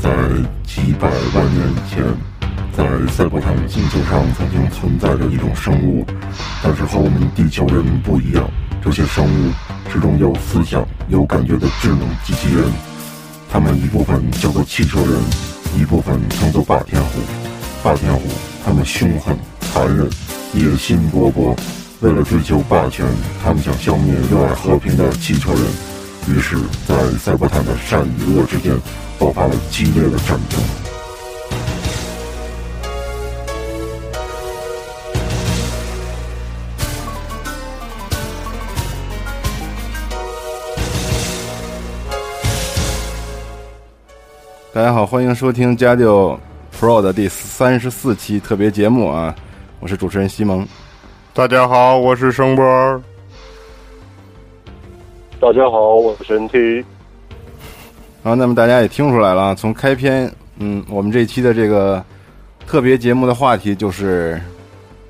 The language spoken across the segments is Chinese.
在几百万年前，在赛博坦星球上曾经存在着一种生物，但是和我们地球人不一样。这些生物是种有思想、有感觉的智能机器人，他们一部分叫做汽车人，一部分称作霸天虎。霸天虎，他们凶狠、残忍、野心勃勃，为了追求霸权，他们想消灭热爱和平的汽车人。于是，在赛博坦的善与恶之间爆发了激烈的战争。大家好，欢迎收听《加六 Pro》的第三十四期特别节目啊！我是主持人西蒙。大家好，我是声波。大家好，我是神 T。啊，那么大家也听出来了，从开篇，嗯，我们这期的这个特别节目的话题就是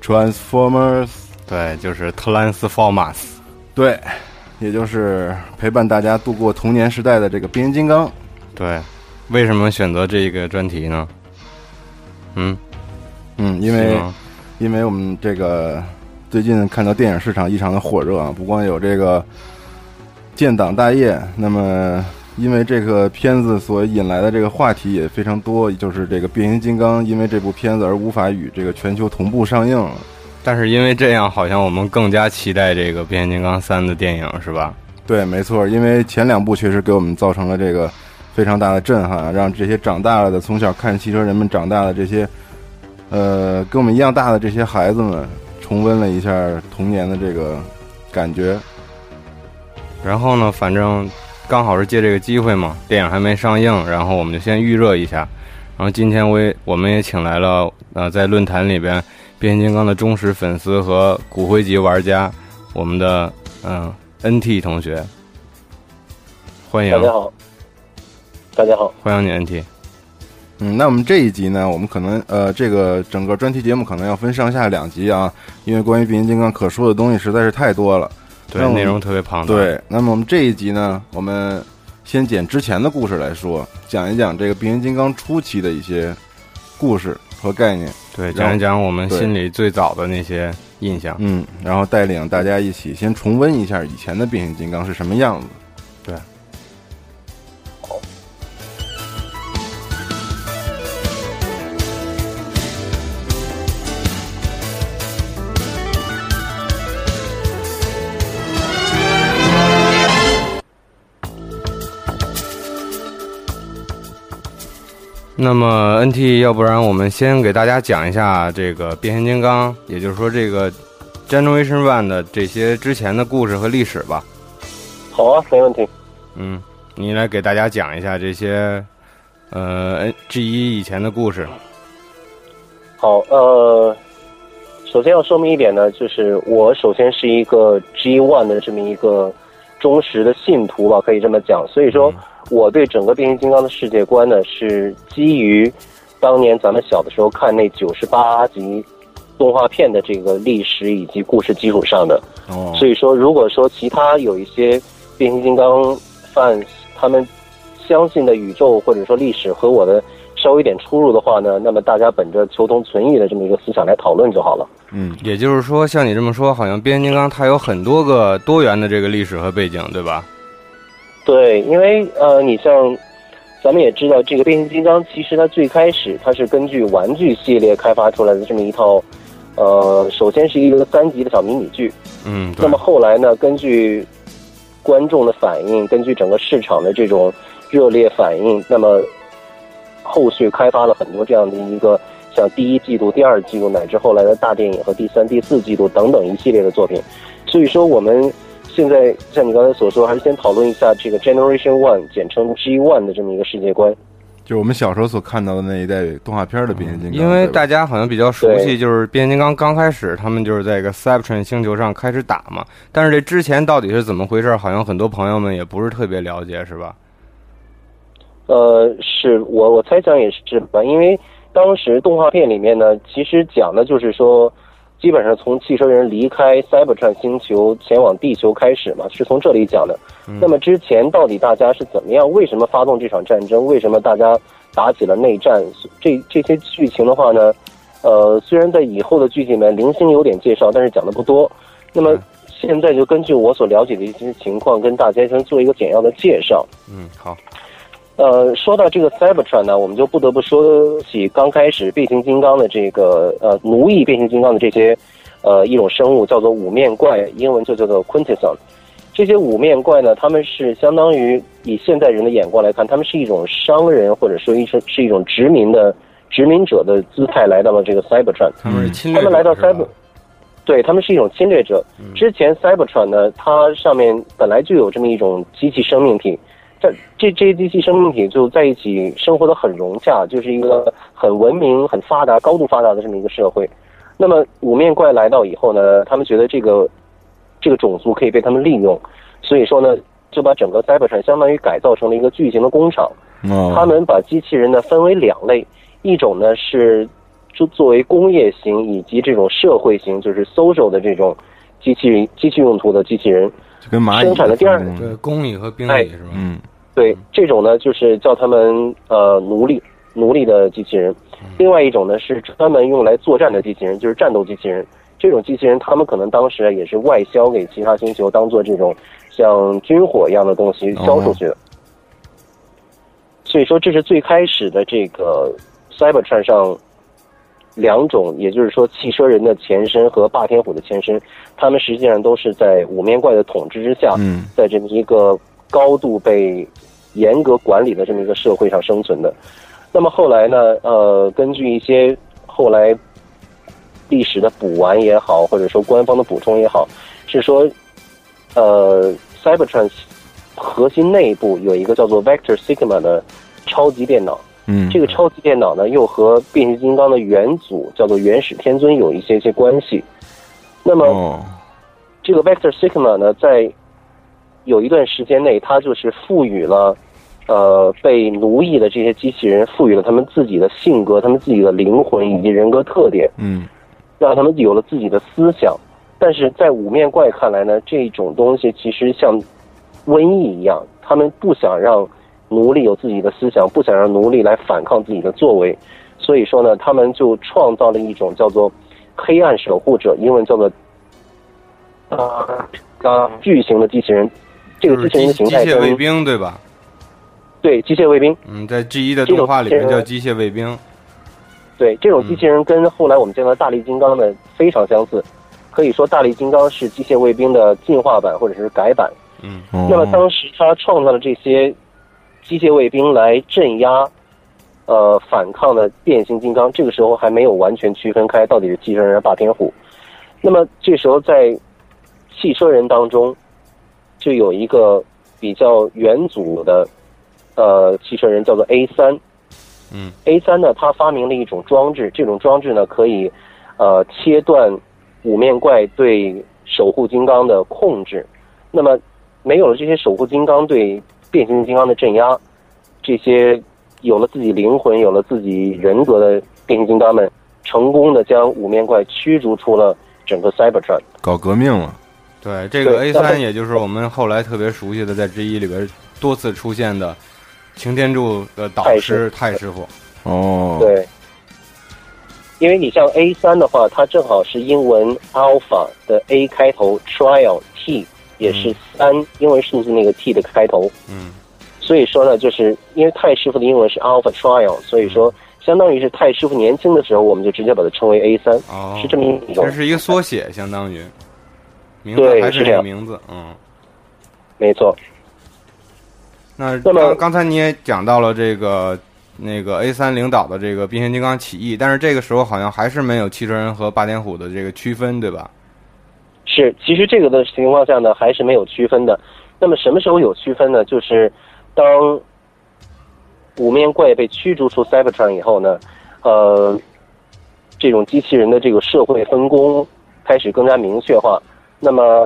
Transformers，对，就是特兰斯 formers，对，也就是陪伴大家度过童年时代的这个变形金刚。对，为什么选择这个专题呢？嗯嗯，因为因为我们这个最近看到电影市场异常的火热啊，不光有这个建党大业，那么。因为这个片子所引来的这个话题也非常多，就是这个变形金刚因为这部片子而无法与这个全球同步上映了。但是因为这样，好像我们更加期待这个变形金刚三的电影，是吧？对，没错，因为前两部确实给我们造成了这个非常大的震撼，让这些长大了的从小看汽车人们长大的这些，呃，跟我们一样大的这些孩子们重温了一下童年的这个感觉。然后呢，反正。刚好是借这个机会嘛，电影还没上映，然后我们就先预热一下。然后今天我也我们也请来了呃，在论坛里边变形金刚的忠实粉丝和骨灰级玩家，我们的嗯 NT 同学，欢迎。大家好，大家好，欢迎你 NT。嗯，那我们这一集呢，我们可能呃，这个整个专题节目可能要分上下两集啊，因为关于变形金刚可说的东西实在是太多了。对，内容特别庞大。对，那么我们这一集呢，我们先捡之前的故事来说，讲一讲这个变形金刚初期的一些故事和概念。对，讲一讲我们心里最早的那些印象。嗯，然后带领大家一起先重温一下以前的变形金刚是什么样子。那么，NT，要不然我们先给大家讲一下这个变形金刚，也就是说这个 Generation One 的这些之前的故事和历史吧。好啊，没问题。嗯，你来给大家讲一下这些呃 G 一以前的故事。好，呃，首先要说明一点呢，就是我首先是一个 G One 的这么一个忠实的信徒吧，可以这么讲。所以说。我对整个变形金刚的世界观呢，是基于当年咱们小的时候看那九十八集动画片的这个历史以及故事基础上的。哦。所以说，如果说其他有一些变形金刚 fans 他们相信的宇宙或者说历史和我的稍微有点出入的话呢，那么大家本着求同存异的这么一个思想来讨论就好了。嗯，也就是说，像你这么说，好像变形金刚它有很多个多元的这个历史和背景，对吧？对，因为呃，你像，咱们也知道，这个变形金刚其实它最开始它是根据玩具系列开发出来的这么一套呃，首先是一个三级的小迷你剧，嗯，那么后来呢，根据观众的反应，根据整个市场的这种热烈反应，那么后续开发了很多这样的一个像第一季度、第二季度乃至后来的大电影和第三、第四季度等等一系列的作品。所以说，我们现在像你刚才所说，还是先讨论一下这个 Generation One，简称 G One 的这么一个世界观。就是我们小时候所看到的那一代动画片的变形金刚，因为大家好像比较熟悉，就是变形金刚刚开始，他们就是在一个 Cybertron 星球上开始打嘛。但是这之前到底是怎么回事，好像很多朋友们也不是特别了解，是吧？呃，是我我猜想也是吧，因为当时动画片里面呢，其实讲的就是说，基本上从汽车人离开 Cybertron 星球前往地球开始嘛，是从这里讲的。那么之前到底大家是怎么样？为什么发动这场战争？为什么大家打起了内战？这这些剧情的话呢，呃，虽然在以后的剧情里面零星有点介绍，但是讲的不多。那么现在就根据我所了解的一些情况，跟大家先做一个简要的介绍。嗯，好，呃，说到这个 Cybertron 呢，我们就不得不说起刚开始变形金刚的这个呃奴役变形金刚的这些呃一种生物，叫做五面怪，英文就叫做 Quintesson。这些五面怪呢，他们是相当于以现代人的眼光来看，他们是一种商人或者说一种是一种殖民的殖民者的姿态来到了这个 Cybertron。他们是侵略者，他们来到 Cyber，对他们是一种侵略者。之前 Cybertron 呢，它上面本来就有这么一种机器生命体，这这这些机器生命体就在一起生活的很融洽，就是一个很文明、很发达、高度发达的这么一个社会。那么五面怪来到以后呢，他们觉得这个这个种族可以被他们利用，所以说呢，就把整个 Cybertron 相当于改造成了一个巨型的工厂。哦，他们把机器人呢分为两类，一种呢是就作为工业型以及这种社会型，就是 social 的这种机器机器用途的机器人。就跟蚂蚁生产的第二种工对，公里和兵蚁是吧？嗯对，这种呢就是叫他们呃奴隶奴隶的机器人。另外一种呢是专门用来作战的机器人，就是战斗机器人。这种机器人，他们可能当时也是外销给其他星球，当做这种像军火一样的东西销出去的。所以说，这是最开始的这个 Cybertron 上两种，也就是说汽车人的前身和霸天虎的前身，他们实际上都是在五面怪的统治之下，嗯在这么一个高度被严格管理的这么一个社会上生存的。那么后来呢，呃，根据一些后来历史的补完也好，或者说官方的补充也好，是说，呃，Cybertron 核心内部有一个叫做 Vector Sigma 的超级电脑。嗯，这个超级电脑呢，又和变形金刚的元祖叫做元始天尊有一些些关系。那么，哦，这个 Vector Sigma 呢，在有一段时间内，它就是赋予了呃被奴役的这些机器人，赋予了他们自己的性格、他们自己的灵魂以及人格特点，嗯让他们有了自己的思想。但是在五面怪看来呢，这种东西其实像瘟疫一样，他们不想让奴隶有自己的思想，不想让奴隶来反抗自己的作为，所以说呢，他们就创造了一种叫做黑暗守护者，英文叫做巨型的机器人。这个就是机器人的形机态跟械卫兵对吧？对机械卫兵，嗯，在 G 一的动画里面叫机械卫兵。对这种机器人跟后来我们见到大力金刚的非常相似，可以说大力金刚是机械卫兵的进化版或者是改版。嗯哦那么当时他创造了这些机械卫兵来镇压，呃反抗的变形金刚，这个时候还没有完全区分开到底是汽车人还是霸天虎。那么这时候在汽车人当中，就有一个比较元祖的呃汽车人叫做 A 三。嗯 A 三呢，他发明了一种装置，这种装置呢可以呃切断五面怪对守护金刚的控制。那么没有了这些守护金刚对变形金刚的镇压，这些有了自己灵魂、有了自己人格的变形金刚们，成功的将五面怪驱逐出了整个 Cybertron。搞革命了，对，这个 A 三也就是我们后来特别熟悉的，在 G 一里边多次出现的擎天柱的导师太师太师傅。哦，，对，因为你像 A 三的话，它正好是英文 Alpha 的 A 开头，Trial T 也是三、英文数字那个 T 的开头。嗯所以说呢，就是因为太师傅的英文是 Alpha Trial，所以说相当于是太师傅年轻的时候，我们就直接把它称为 A 三、哦，是这么一种这。是一个缩写，相当于名字还是这个名字，嗯。没错，那那么刚刚才你也讲到了这个那个 A 三领导的这个变形金刚起义，但是这个时候好像还是没有汽车人和霸天虎的这个区分，对吧？是，其实这个的情况下呢，还是没有区分的。那么什么时候有区分呢？就是当五面怪被驱逐出 Cybertron 以后呢，呃，这种机器人的这个社会分工开始更加明确化。那么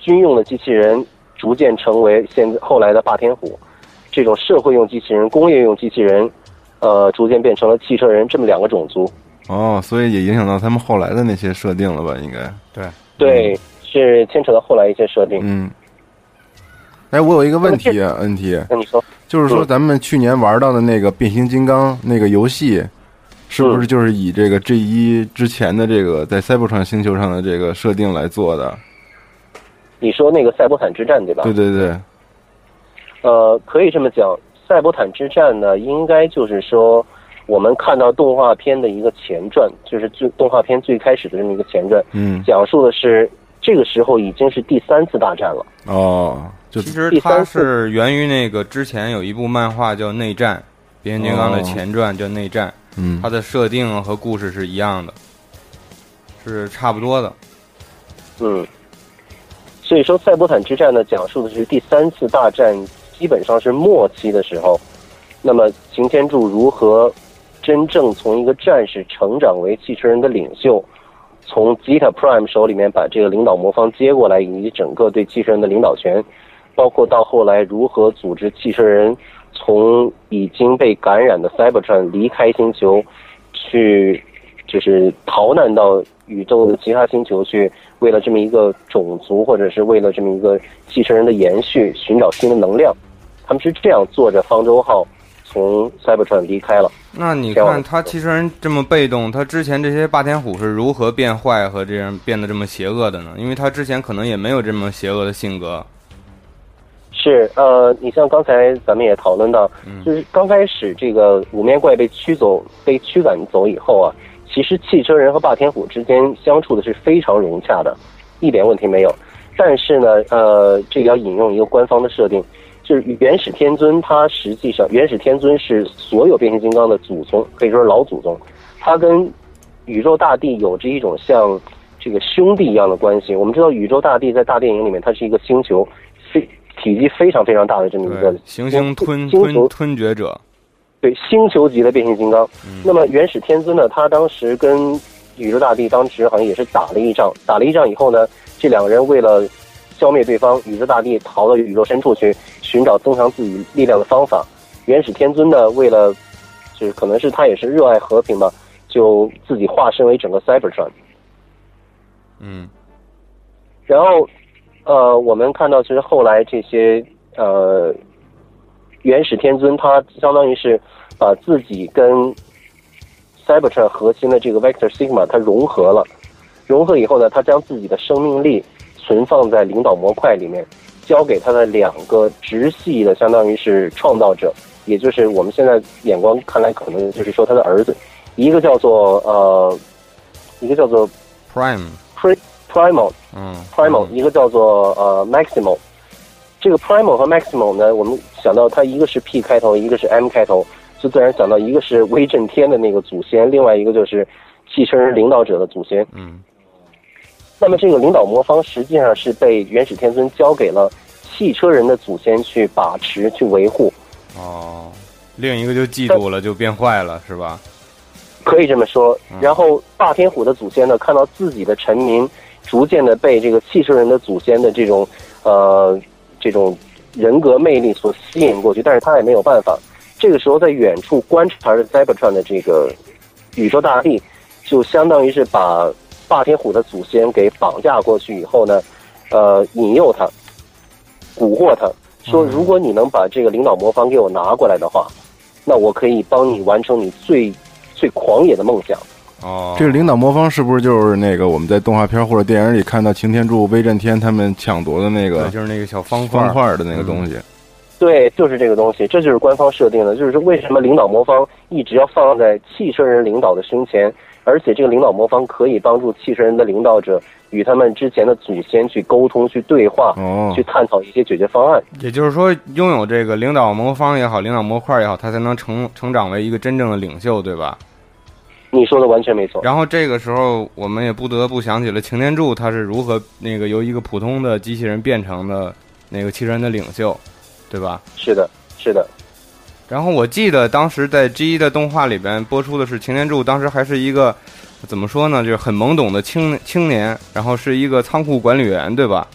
军用的机器人逐渐成为现在后来的霸天虎，这种社会用机器人、工业用机器人，呃，逐渐变成了汽车人这么两个种族。哦，所以也影响到他们后来的那些设定了吧？应该，对对，是牵扯到后来一些设定。嗯。哎，我有一个问题啊，问题那你说？就是说，嗯咱们去年玩到的那个变形金刚那个游戏，是不是就是以这个 G 一之前的这个在赛博传星球上的这个设定来做的？你说那个赛博坦之战对吧？对对对，呃，可以这么讲，赛博坦之战呢，应该就是说我们看到动画片的一个前传，就是最动画片最开始的这么一个前传，嗯，讲述的是这个时候已经是第三次大战了。哦，就其实它第三是源于那个之前有一部漫画叫《内战》，变形金刚的哦前传叫《内战》，嗯它的设定和故事是一样的，是差不多的。嗯，所以说赛博坦之战呢，讲述的是第三次大战，基本上是末期的时候，那么擎天柱如何真正从一个战士成长为汽车人的领袖，从 Zeta Prime 手里面把这个领导魔方接过来，以及整个对汽车人的领导权，包括到后来如何组织汽车人从已经被感染的 Cybertron 离开星球，去就是逃难到宇宙的其他星球去，为了这么一个种族，或者是为了这么一个继承人的延续，寻找新的能量。他们是这样坐着方舟号从 Cybertron 离开了。那你看他汽车人这么被动，他之前这些霸天虎是如何变坏和这样变得这么邪恶的呢？因为他之前可能也没有这么邪恶的性格。是，呃，你像刚才咱们也讨论到，就是刚开始这个五面怪被驱走、被驱赶走以后啊，其实汽车人和霸天虎之间相处的是非常融洽的，一点问题没有。但是呢，呃，这个要引用一个官方的设定，就是原始天尊，他实际上原始天尊是所有变形金刚的祖宗，可以说是老祖宗，他跟宇宙大帝有着一种像这个兄弟一样的关系。我们知道宇宙大帝在大电影里面，它是一个星球，非体积非常非常大的这么一个，行星吞星球吞吞掘者。对星球级的变形金刚。那么原始天尊呢，他当时跟宇宙大帝当时好像也是打了一仗，打了一仗以后呢，这两个人为了消灭对方，宇宙大帝逃到宇宙深处去寻找增强自己力量的方法。原始天尊呢，为了就是可能是他也是热爱和平吧，就自己化身为整个 Cybertron。嗯，然后，呃，我们看到其实后来这些呃，元始天尊他相当于是把自己跟 Cybertron 核心的这个 Vector Sigma 它融合了，融合以后呢，他将自己的生命力存放在领导模块里面，交给他的两个直系的，相当于是创造者，也就是我们现在眼光看来可能就是说他的儿子，一个叫做呃，一个叫做 Prime，Pri Primal。嗯 Primal，、一个叫做呃 Maximal。这个 Primal 和 Maximal 呢，我们想到它一个是 P 开头，一个是 M 开头，就自然想到一个是威震天的那个祖先，另外一个就是汽车人领导者的祖先。嗯那么这个领导魔方实际上是被元始天尊交给了汽车人的祖先去把持、去维护，哦，另一个就记住了，就变坏了，是吧？可以这么说。然后霸天虎的祖先呢，看到自己的臣民逐渐的被这个汽车人的祖先的这种呃这种人格魅力所吸引过去，但是他也没有办法。这个时候，在远处观察着 Cybertron 的这个宇宙大帝，就相当于是把霸天虎的祖先给绑架过去以后呢，呃，引诱他，蛊惑他，说如果你能把这个领导魔方给我拿过来的话，那我可以帮你完成你最最狂野的梦想。哦，这个领导魔方是不是就是那个我们在动画片或者电影里看到擎天柱、威震天他们抢夺的那个就是那个小方块方块的那个东西？对，就是这个东西，这就是官方设定的，就是说为什么领导魔方一直要放在汽车人领导的胸前，而且这个领导魔方可以帮助汽车人的领导者与他们之前的祖先去沟通、去对话、哦去探讨一些解决方案。也就是说，拥有这个领导魔方也好，领导模块也好，他才能成成长为一个真正的领袖，对吧？你说的完全没错。然后这个时候，我们也不得不想起了擎天柱他是如何那个由一个普通的机器人变成的那个汽车人的领袖，对吧？是的，是的，然后我记得当时在 G 一的动画里边播出的是擎天柱，当时还是一个怎么说呢，就是很懵懂的青青年，然后是一个仓库管理员，对吧？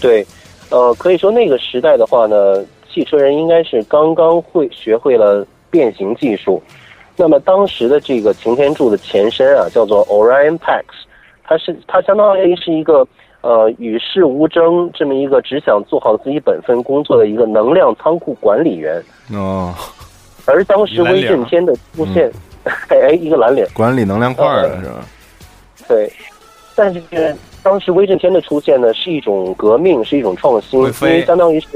对，呃，可以说那个时代的话呢，汽车人应该是刚刚会学会了变形技术。那么当时的这个擎天柱的前身啊，叫做 Orion Pax，它是它相当于是一个呃与世无争这么一个只想做好自己本分工作的一个能量仓库管理员。哦，而当时威震天的出现，哎，一个蓝脸，管理能量块儿的是吧？对，但是当时威震天的出现呢，是一种革命，是一种创新，因为相当于是，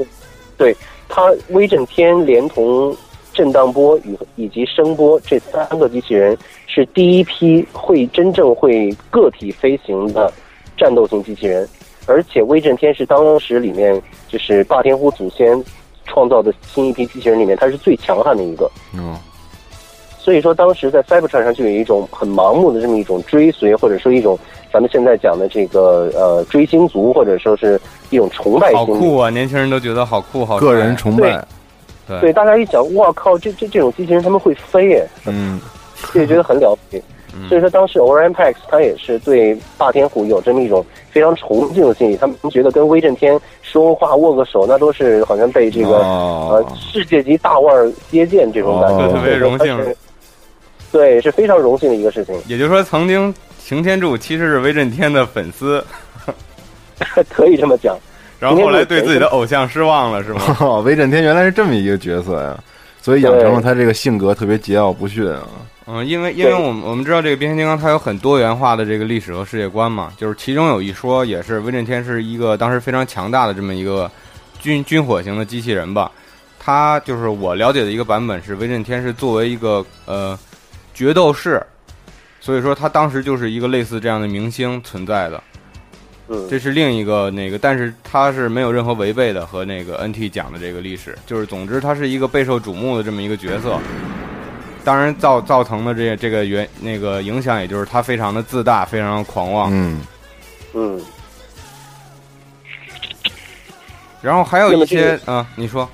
对他威震天连同震荡波与以及声波这三个机器人是第一批会真正会个体飞行的战斗型机器人，而且威震天是当时里面就是霸天虎祖先创造的新一批机器人里面，它是最强悍的一个。嗯，所以说，当时在 Cybertron 上就有一种很盲目的这么一种追随，或者说一种咱们现在讲的这个呃追星族，或者说是一种崇拜心理。好酷啊！年轻人都觉得好酷，好个人崇拜，对。对，大家一想，哇靠，这这这种机器人他们会飞耶，嗯，这也觉得很了不起。所以说，当时 Orion Pax 他也是对霸天虎有这么一种非常崇敬的心理，他们觉得跟威震天说话握个手，那都是好像被这个、哦。呃世界级大腕儿接见这种感觉，哦。特别荣幸。对，是非常荣幸的一个事情，也就是说，曾经擎天柱其实是威震天的粉丝，可以这么讲。然后后来对自己的偶像失望了，是吗？哦，威震天原来是这么一个角色呀，所以养成了他这个性格特别桀骜不驯啊。嗯，因为因为我们我们知道这个变形金刚它有很多元化的这个历史和世界观嘛，就是其中有一说也是威震天是一个当时非常强大的这么一个军军火型的机器人吧。他就是我了解的一个版本是威震天是作为一个呃决斗士，所以说他当时就是一个类似这样的明星存在的。嗯，这是另一个那个，但是他是没有任何违背的和那个 NT 讲的这个历史，就是总之他是一个备受瞩目的这么一个角色。当然造造成的这这个原那个影响，也就是他非常的自大，非常的狂妄。嗯，嗯，然后还有一些啊、你说。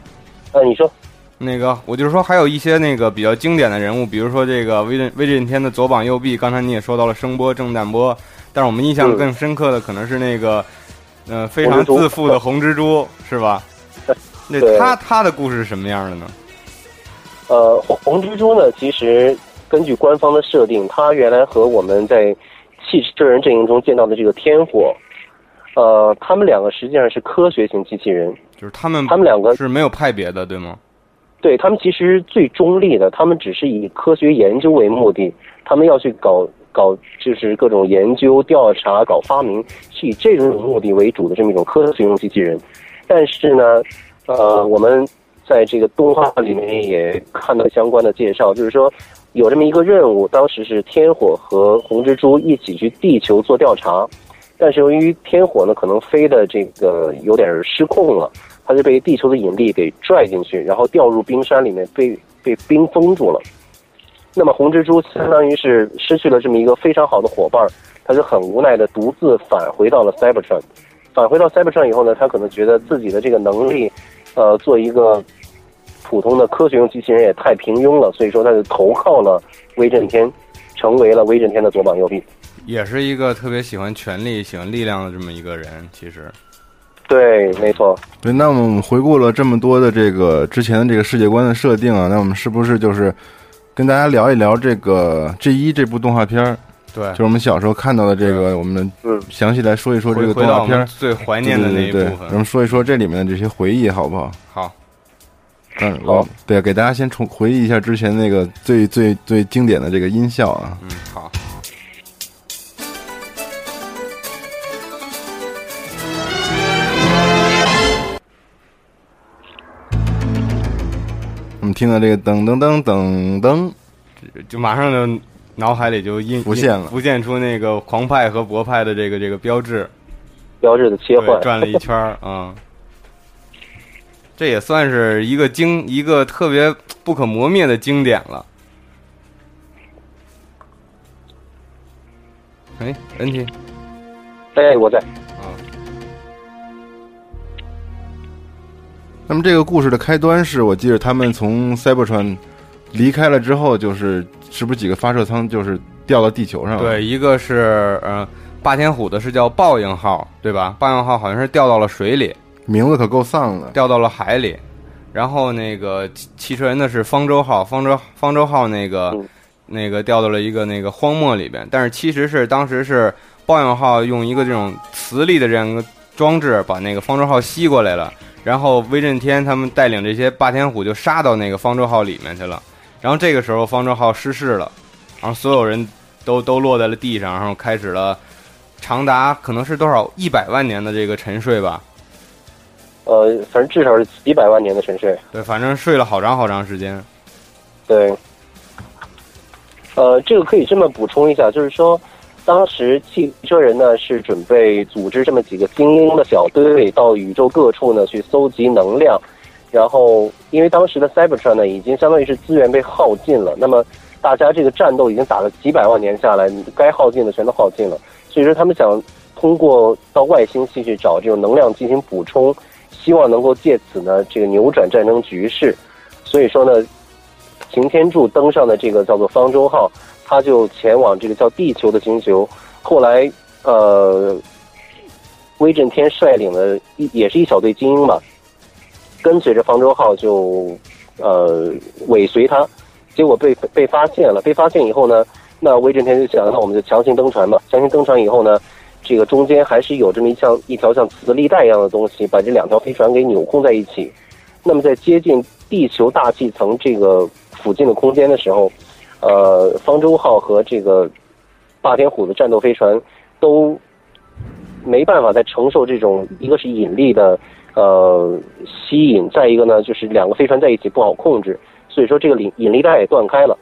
呃，你说，那个，我就是说还有一些那个比较经典的人物，比如说这个威震威震天的左膀右臂，刚才你也说到了声波、震弹波，但是我们印象嗯更深刻的可能是那个呃非常自负的红蜘蛛，是吧？那他他的故事是什么样的呢？呃，红红蜘蛛呢，其实根据官方的设定，它原来和我们在汽车人阵营中见到的这个天火，呃，他们两个实际上是科学型机器人，就是他们他们两个是没有派别的，对吗？对他们其实最中立的，他们只是以科学研究为目的，他们要去搞搞就是各种研究、调查、搞发明，是以这种目的为主的这么一种科学用机器人。但是呢，呃，我们在这个动画里面也看到相关的介绍，就是说有这么一个任务，当时是天火和红蜘蛛一起去地球做调查，但是由于天火呢可能飞的这个有点失控了。他就被地球的引力给拽进去，然后掉入冰山里面，被被冰封住了。那么红蜘蛛相当于是失去了这么一个非常好的伙伴，他就很无奈的独自返回到了 Cybertron。返回到 Cybertron 以后呢，他可能觉得自己的这个能力，呃，做一个普通的科学用机器人也太平庸了，所以说他就投靠了威震天，成为了威震天的左膀右臂。也是一个特别喜欢权力、喜欢力量的这么一个人，其实。对，没错。对，那我们回顾了这么多的这个之前的这个世界观的设定啊，那我们是不是就是跟大家聊一聊这个《G 一》这部动画片儿？对就是我们小时候看到的这个，我们嗯详细来说一说这个动画片儿，最怀念的那一部对对对，分。咱们说一说这里面的这些回忆，好不好？好，嗯，好对，给大家先重回忆一下之前那个最最最经典的这个音效啊。嗯，好。们听到这个噔噔噔噔噔，就马上就脑海里就印浮现了浮现出那个狂派和博派的这个这个标志，标志的切，换，转了一圈儿啊。这也算是一个经一个特别不可磨灭的经典了。哎，NT 哎，我在。那么这个故事的开端是我记得他们从塞伯川离开了之后，就是是不是几个发射舱就是掉到地球上了？对，一个是呃霸天虎的是叫报应号，对吧？报应号好像是掉到了水里，名字可够丧的。掉到了海里。然后那个汽汽车人的是方舟号，方舟方舟号那个、嗯那个掉到了一个那个荒漠里边，但是其实是当时是报应号用一个这种磁力的这样一个装置把那个方舟号吸过来了，然后威震天他们带领这些霸天虎就杀到那个方舟号里面去了，然后这个时候方舟号失事了，然后所有人都都落在了地上，然后开始了长达可能是多少一百万年的这个沉睡吧，呃，反正至少是几百万年的沉睡。对，反正睡了好长好长时间。对，呃，这个可以这么补充一下，就是说，当时汽车人呢是准备组织这么几个精英的小队到宇宙各处呢去搜集能量，然后因为当时的 Cybertron 呢已经相当于是资源被耗尽了，那么大家这个战斗已经打了几百万年下来，该耗尽的全都耗尽了，所以说他们想通过到外星系去找这种能量进行补充，希望能够借此呢这个扭转战争局势，所以说呢。擎天柱登上的这个叫做方舟号，他就前往这个叫地球的星球。后来，呃，威震天率领的也是一小队精英吧，跟随着方舟号就呃尾随他，结果被被发现了。被发现以后呢，那威震天就想，那我们就强行登船吧。强行登船以后呢，这个中间还是有这么一像一条像磁力带一样的东西，把这两条飞船给纽控在一起。那么在接近地球大气层这个附近的空间的时候，呃，方舟号和这个霸天虎的战斗飞船都没办法再承受这种一个是引力的呃吸引，再一个呢就是两个飞船在一起不好控制，所以说这个引引力带也断开了。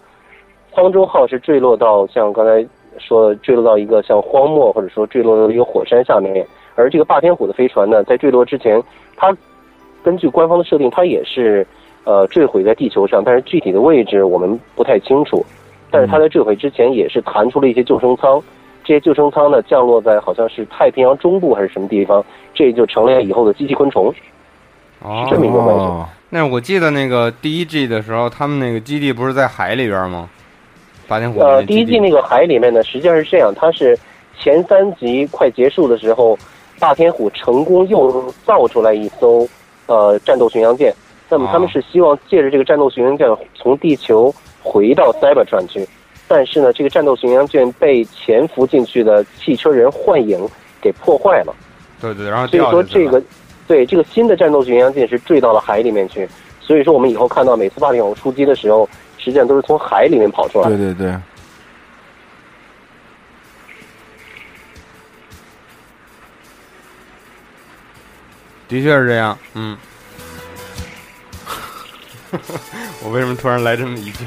方舟号是坠落到像刚才说坠落到一个像荒漠或者说坠落到一个火山下面，而这个霸天虎的飞船呢，在坠落之前，它根据官方的设定，它也是呃坠毁在地球上，但是具体的位置我们不太清楚。但是它在坠毁之前也是弹出了一些救生舱，这些救生舱呢降落在好像是太平洋中部还是什么地方，这就成了以后的机器昆虫。哦是这么一个关系哦，那我记得那个第一季的时候，他们那个基地不是在海里边吗？霸天虎呃，第一季那个海里面呢，实际上是这样，它是前三集快结束的时候，霸天虎成功又造出来一艘呃战斗巡洋舰。那么他们哦是希望借着这个战斗巡洋舰从地球回到 Cybertron 去，但是呢，这个战斗巡洋舰被潜伏进去的汽车人幻影给破坏了。对对，然后所以说这个，对这个新的战斗巡洋舰是坠到了海里面去。所以说我们以后看到每次霸天虎出击的时候，实际上都是从海里面跑出来。对对对，的确是这样，嗯。我为什么突然来这么一句？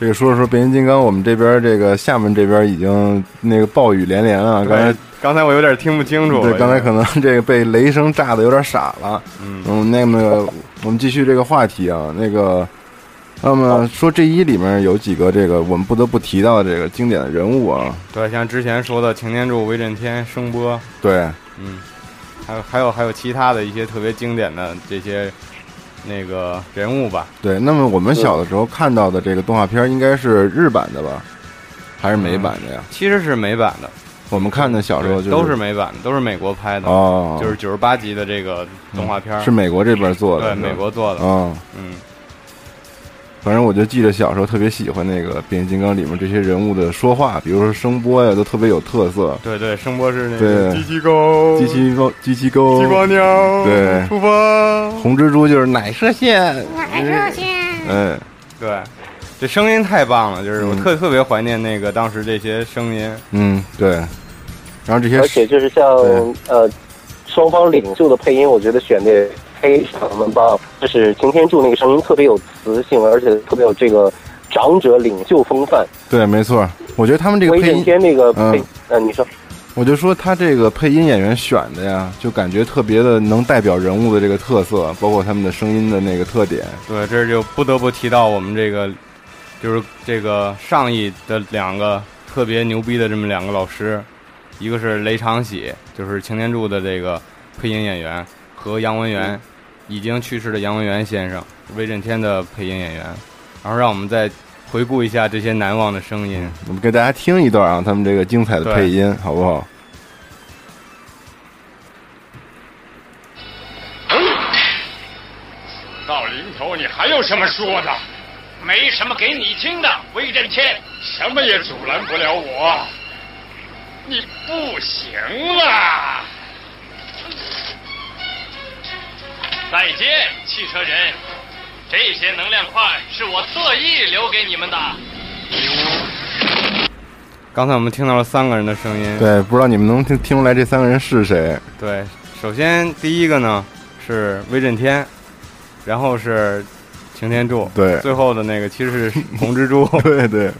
这个说着说变形金刚，我们这边这个厦门这边已经那个暴雨连连了，刚才刚才我有点听不清楚。对，刚才可能这个被雷声炸的有点傻了。嗯嗯，那么我们继续这个话题啊，那个，那么说 G 一里面有几个这个我们不得不提到的这个经典的人物啊，对，像之前说的擎天柱、威震天、声波，对，嗯，还有还有还有其他的一些特别经典的这些那个人物吧。对。那么我们小的时候看到的这个动画片应该是日版的吧，还是美版的呀？其实是美版的，我们看的小时候就是都是美版的，都是美国拍的，哦，就是九十八集的这个动画片儿，是美国这边做的，对美国做的，嗯。嗯，反正我就记得小时候特别喜欢那个变形金刚里面这些人物的说话，比如说声波呀，都特别有特色。对对，声波是那个机器狗、机器沟、机器狗、激光鸟，对。出发，红蜘蛛就是奶射线，奶射线。嗯，对，这声音太棒了，就是我嗯。特特别怀念那个当时这些声音。嗯，对。然后这些而且就是像呃双方领袖的配音，我觉得选的也非常棒，就是擎天柱那个声音特别有磁性，而且特别有这个长者领袖风范。对，没错，我觉得他们这个配音，天那个配嗯，嗯，你说。我就说他这个配音演员选的呀，就感觉特别的能代表人物的这个特色，包括他们的声音的那个特点。对，这就不得不提到我们这个，就是这个上一的两个特别牛逼的这么两个老师，一个是雷长喜，就是擎天柱的这个配音演员，和杨文元，已经去世的杨文元先生，威震天的配音演员。然后让我们再回顾一下这些难忘的声音。我们给大家听一段啊，他们这个精彩的配音，好不好？到临头你还有什么说的？没什么给你听的，威震天。什么也阻拦不了我。你不行了。再见，汽车人。这些能量块是我特意留给你们的。刚才我们听到了三个人的声音。对，不知道你们能听听出来这三个人是谁？对，首先第一个呢是威震天，然后是擎天柱，对最后的那个其实是红蜘蛛。对对，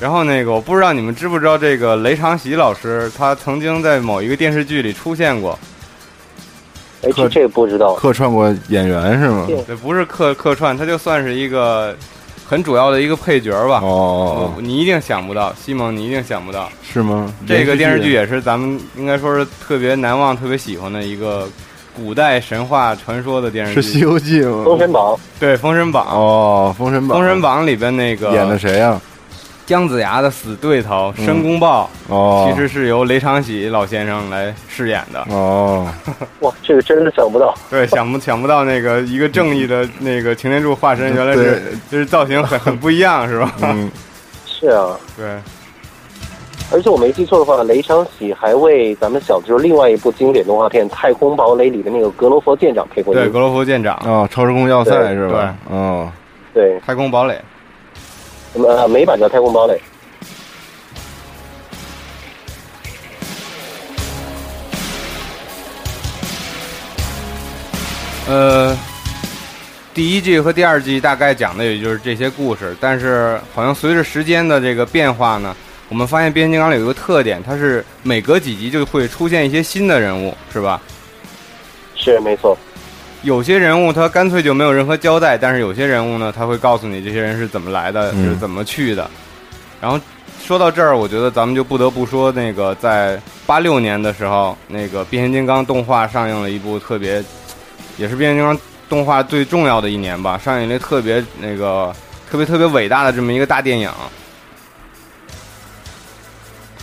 然后那个我不知道你们知不知道这个雷长喜老师，他曾经在某一个电视剧里出现过，哎，这这个不知道。客串过演员是吗？对对，不是客客串，他就算是一个很主要的一个配角吧。哦，你一定想不到，西蒙，你一定想不到，是吗？这个电视剧也是咱们应该说是特别难忘、特别喜欢的一个古代神话传说的电视剧是《。西游记》吗？封神榜，对，《封神榜》哦，《封神榜》封神榜》里边那个演的谁呀？姜子牙的死对头嗯。申公豹，哦，其实是由雷长喜老先生来饰演的。哦，哇，这个真的想不到。对，想不想不到那个一个正义的那个擎天柱化身，原来是就是造型很很不一样，是吧？嗯，是啊，对，而且我没记错的话，雷长喜还为咱们小的时候另外一部经典动画片《太空堡垒》里的那个格罗佛舰长配过音。对，格罗佛舰长，哦，超时空要塞是吧？哦，对，太空堡垒，呃，美版的《太空堡垒》。呃，第一季和第二季大概讲的也就是这些故事，但是好像随着时间的这个变化呢，我们发现变形金刚里有一个特点，它是每隔几集就会出现一些新的人物，是吧？是没错，有些人物他干脆就没有任何交代，但是有些人物呢，他会告诉你这些人是怎么来的，嗯是怎么去的。然后说到这儿，我觉得咱们就不得不说那个在八六年的时候，那个变形金刚动画上映了一部特别，也是变形金刚动画最重要的一年吧，上映了一个特别那个特别特别伟大的这么一个大电影，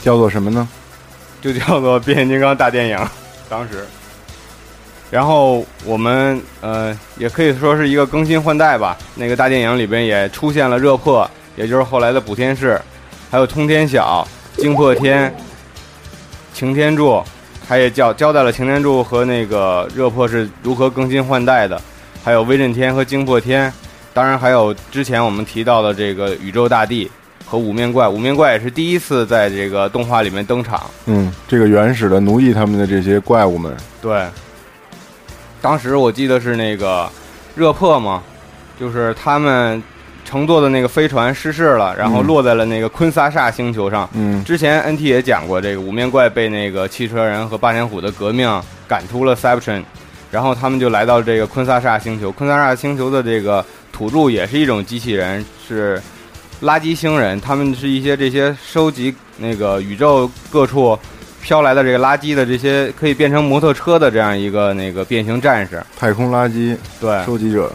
叫做什么呢？就叫做《变形金刚大电影》，当时。然后我们呃也可以说是一个更新换代吧。那个大电影里边也出现了热破，也就是后来的补天士，还有通天晓、惊破天、擎天柱，他也交交代了擎天柱和那个热破是如何更新换代的，还有威震天和惊破天，当然还有之前我们提到的这个宇宙大帝和五面怪，五面怪也是第一次在这个动画里面登场。嗯，这个原始的奴役他们的这些怪物们，对，当时我记得是那个热破嘛，就是他们乘坐的那个飞船失事了，然后嗯落在了那个昆萨萨星球上。嗯之前 NT 也讲过，这个五面怪被那个汽车人和霸天虎的革命赶出了 Cybertron，然后他们就来到这个昆萨萨星球。昆萨萨星球的这个土著也是一种机器人，是垃圾星人，他们是一些这些收集那个宇宙各处飘来的这个垃圾的这些可以变成摩托车的这样一个那个变形战士。太空垃圾对，收集者，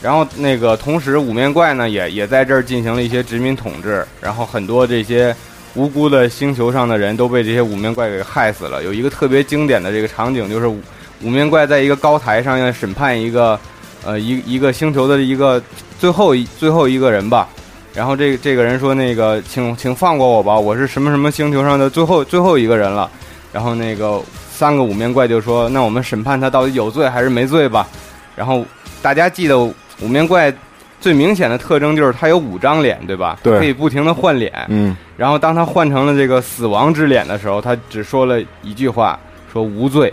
然后那个同时五面怪呢也也在这儿进行了一些殖民统治，然后很多这些无辜的星球上的人都被这些五面怪给害死了。有一个特别经典的这个场景，就是五五面怪在一个高台上要审判一个呃一一个星球的一个最后一最后一个人吧。然后这个这个人说：“那个，请请放过我吧，我是什么什么星球上的最后最后一个人了。”然后那个三个五面怪就说：“那我们审判他到底有罪还是没罪吧？”然后大家记得五面怪最明显的特征就是他有五张脸，对吧？对可以不停的换脸。嗯，然后当他换成了这个死亡之脸的时候，他只说了一句话，说无罪。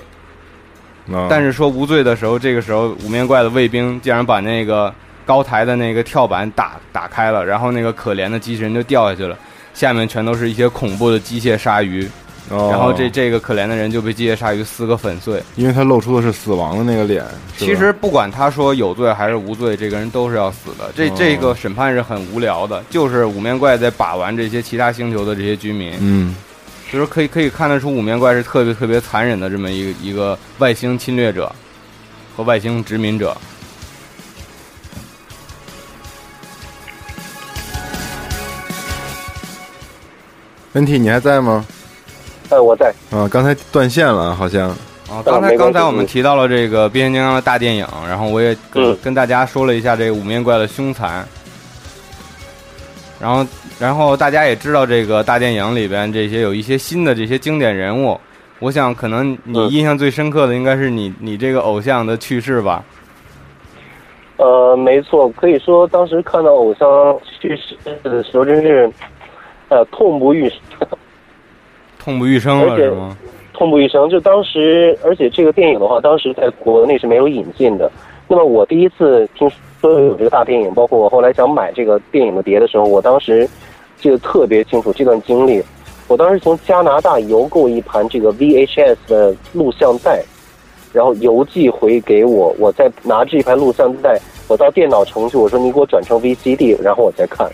啊但是说无罪的时候，这个时候五面怪的卫兵竟然把那个高台的那个跳板打打开了，然后那个可怜的机器人就掉下去了，下面全都是一些恐怖的机械鲨鱼，哦然后这这个可怜的人就被机械鲨鱼撕个粉碎。因为他露出的是死亡的那个脸，其实不管他说有罪还是无罪，这个人都是要死的。这哦这个审判是很无聊的，就是五面怪在把玩这些其他星球的这些居民。嗯就是可以可以看得出五面怪是特别特别残忍的这么一个一个外星侵略者和外星殖民者。，NT 你还在吗？呃，我在。啊，刚才断线了，好像。啊，刚才刚才我们提到了这个变形金刚的大电影，然后我也跟、嗯跟大家说了一下这个五面怪的凶残，然后然后大家也知道这个大电影里边这些有一些新的这些经典人物，我想可能你嗯印象最深刻的应该是你你这个偶像的去世吧？呃，没错，可以说当时看到偶像去世的时候，真是，呃，痛不欲生，痛不欲生了是吗？痛不欲生。就当时，而且这个电影的话，当时在国内是没有引进的。那么我第一次听说有这个大电影，包括我后来想买这个电影的碟的时候，我当时记得特别清楚这段经历。我当时从加拿大邮购一盘这个 VHS 的录像带，然后邮寄回给我，我再拿这一盘录像带，我到电脑城去，我说你给我转成 VCD，然后我再看，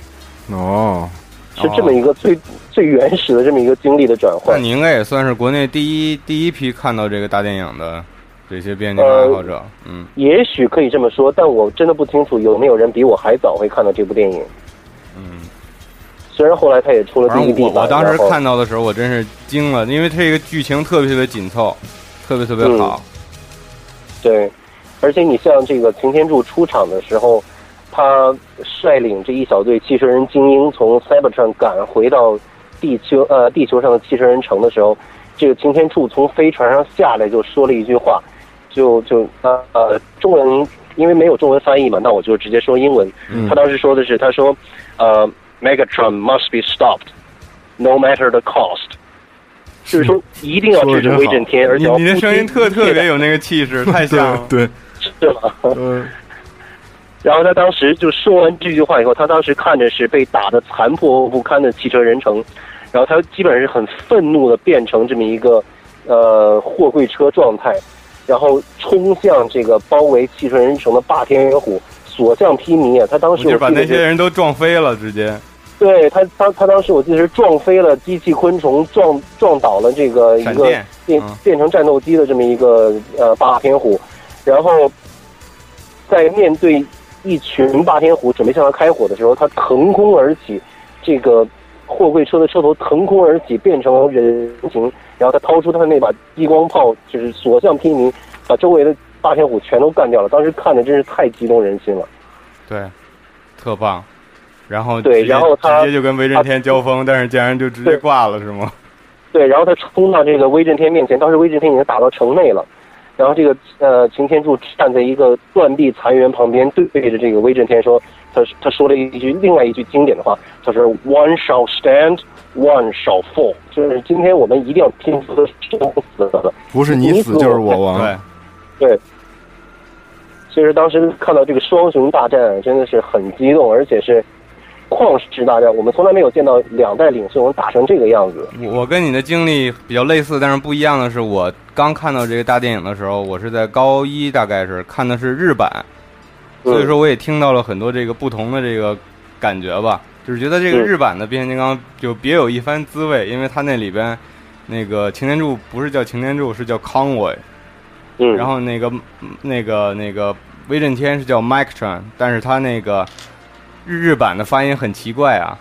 哦，是这么一个最、最原始的这么一个经历的转换那换。你应该也算是国内第一第一批看到这个大电影的这些变形金刚爱好者，嗯。也许可以这么说，但我真的不清楚有没有人比我还早会看到这部电影。嗯，虽然后来他也出了反正 DVD 版，我我当时看到的时候，我真是惊了，因为这个剧情特别特别紧凑，特别特别好。对，而且你像这个擎天柱出场的时候，他率领这一小队汽车人精英从 Cybertron 赶回到地球呃地球上的汽车人城的时候，这个擎天柱从飞船上下来就说了一句话，就就呃呃中文因为没有中文翻译嘛，那我就直接说英文。嗯他当时说的是，他说呃 Megatron must be stopped, no matter the cost。就是说，一定要制止威震天，而且你你的声音特特别有有那个气势，太像了。对，是吗？嗯然后他当时就说完这句话以后，他当时看着是被打得残破不堪的汽车人城，然后他基本上是很愤怒的变成这么一个呃货柜车状态，然后冲向这个包围汽车人城的霸天元虎，所向披靡啊！他当时就把那些人都撞飞了，直接。对他，他他当时我记得是撞飞了机器昆虫，撞撞倒了这个一个变嗯变成战斗机的这么一个呃霸天虎，然后在面对一群霸天虎准备向他开火的时候，他腾空而起，这个货柜车的车头腾空而起，变成人形，然后他掏出他的那把激光炮，就是所向披靡，把周围的霸天虎全都干掉了。当时看的真是太激动人心了。对，特棒。然后对然后他直接就跟威震天交锋，但是竟然就直接挂了，是吗？对，然后他冲到这个威震天面前，当时威震天已经打到城内了，然后这个呃擎天柱站在一个断壁残垣旁边，对着这个威震天说，他他说了一句另外一句经典的话，他说 “One shall stand, one shall fall”，就是今天我们一定要拼出的生死的。不是你死就是我亡。对，对，所以说当时看到这个双雄大战，真的是很激动，而且是旷世大战，我们从来没有见到两代领袖能打成这个样子。我我跟你的经历比较类似，但是不一样的是，我刚看到这个大电影的时候，我是在高一，大概是看的是日版，所以说我也听到了很多这个不同的这个感觉吧，就是觉得这个嗯。日版的变形金刚就别有一番滋味，因为它那里边那个擎天柱不是叫擎天柱，是叫 Convoy，嗯，然后那个那个那个威震天是叫 Mictron，但是他那个日日版的发音很奇怪啊，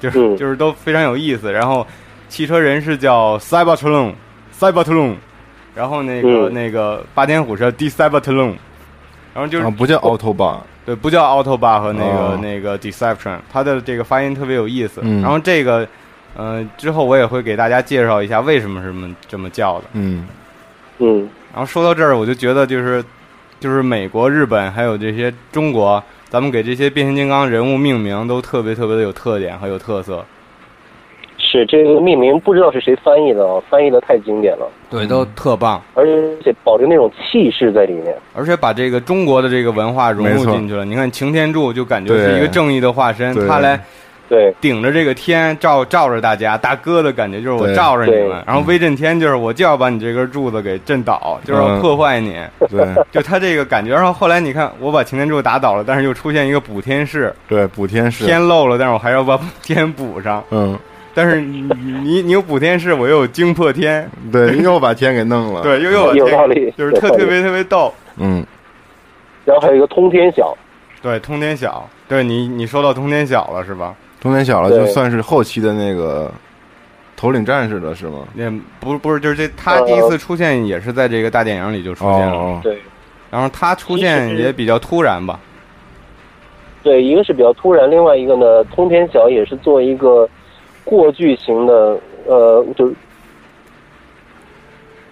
就是、嗯就是都非常有意思。然后汽车人是叫 Cybertron，Cybertron，然后那个、嗯那个霸天虎是叫 Decepticon，然后就是、啊，不叫 Autobot，对，不叫 Autobot 和那个、哦那个 Deception，它的这个发音特别有意思。嗯然后这个，呃，之后我也会给大家介绍一下为什么是这么这么叫的。嗯嗯然后说到这儿，我就觉得就是，就是美国、日本还有这些中国，咱们给这些变形金刚人物命名都特别特别的有特点和有特色。是这个命名不知道是谁翻译的啊，翻译的太经典了，对，都特棒，而且保留那种气势在里面。而且把这个中国的这个文化融入进去了。你看擎天柱就感觉是一个正义的化身，他来对。顶着这个天照照着大家，大哥的感觉就是我对照着你们，然后威震天就是我就要把你这根柱子给震倒，就是破坏你，对。就他这个感觉。然后后来你看我把擎天柱打倒了，但是又出现一个补天式，对，补天士，天漏了，但是我还要把天补上。嗯，但是你你你有补天式，我又有惊破天，对，又把天给弄了，，对，又有天有道理就是特特别特别逗。嗯，然后还有一个通天晓，对，通天晓，对你你说到通天晓了是吧？通天晓了，就算是后期的那个头领战士了，是吗？那不不是，就是这他第一次出现也是在这个大电影里就出现了，哦，对然后他出现也比较突然吧。对，一个是比较突然，另外一个呢，通天晓也是作为一个过剧型的，呃，就是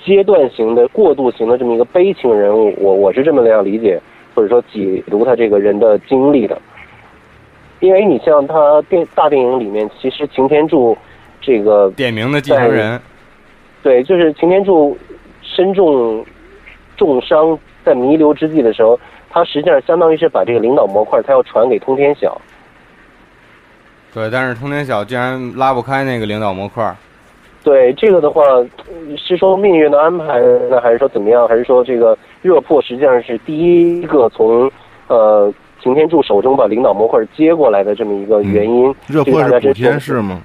阶段型的、过渡型的这么一个悲情人物，我我是这么样理解，或者说解读他这个人的经历的。因为你像他电大电影里面，其实擎天柱这个点名的继承人，对，就是擎天柱身中重伤，在弥留之际的时候，他实际上相当于是把这个领导模块，他要传给通天晓。对，但是通天晓竟然拉不开那个领导模块，对这个的话，呃是说命运的安排呢，还是说怎么样？还是说这个热破实际上是第一个从呃擎天柱手中把领导模块接过来的这么一个原因？嗯热破是补天说士吗？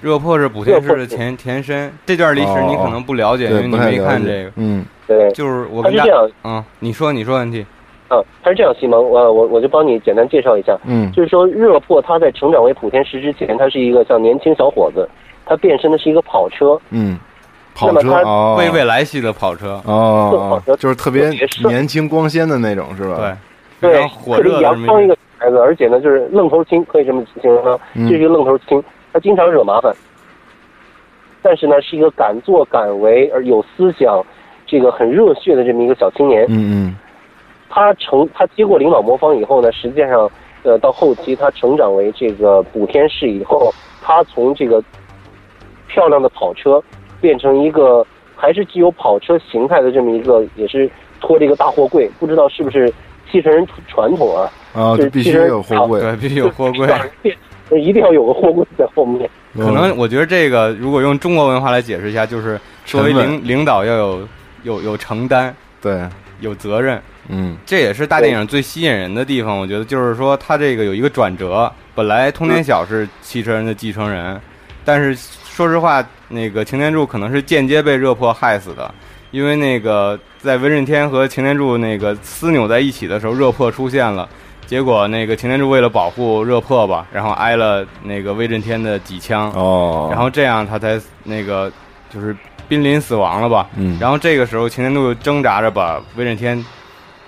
热破是补天式的前前身。这段历史你可能不了解，因为，你没看这个。嗯，对，就是我他是这样，嗯，你说你说问题，啊，他是这样，西蒙，我我我就帮你简单介绍一下。嗯，就是说，热破他在成长为普天石之前，他是一个像年轻小伙子，他变身的是一个跑车。嗯，跑车那么他哦，未未来系的跑车，哦，哦就是特别年轻光鲜的那种，是吧？对，非对特别热的阳光一一个个孩子，而且呢，就是愣头青，可以这么形容他，嗯这是一个愣头青，他经常惹麻烦，但是呢，是一个敢作敢为而有思想，这个很热血的这么一个小青年。嗯嗯他成他接过领导魔方以后呢，实际上，呃，到后期他成长为这个补天士以后，他从这个漂亮的跑车变成一个还是具有跑车形态的这么一个，也是拖着一个大货柜，不知道是不是汽车人传统啊？啊，就就必须有货柜，对，必须有货柜。让人变一定要有个货柜在后面。可能我觉得这个如果用中国文化来解释一下，就是作为领领导要有有有承担、对，有责任，嗯这也是大电影最吸引人的地方。我觉得就是说，它这个有一个转折。本来通天晓是汽车人的继承人，但是说实话，那个擎天柱可能是间接被热破害死的，因为那个在威震天和擎天柱那个撕扭在一起的时候，热破出现了。结果那个擎天柱为了保护热破吧，然后挨了那个威震天的几枪，哦，然后这样他才那个就是濒临死亡了吧。嗯然后这个时候擎天柱挣扎着把威震天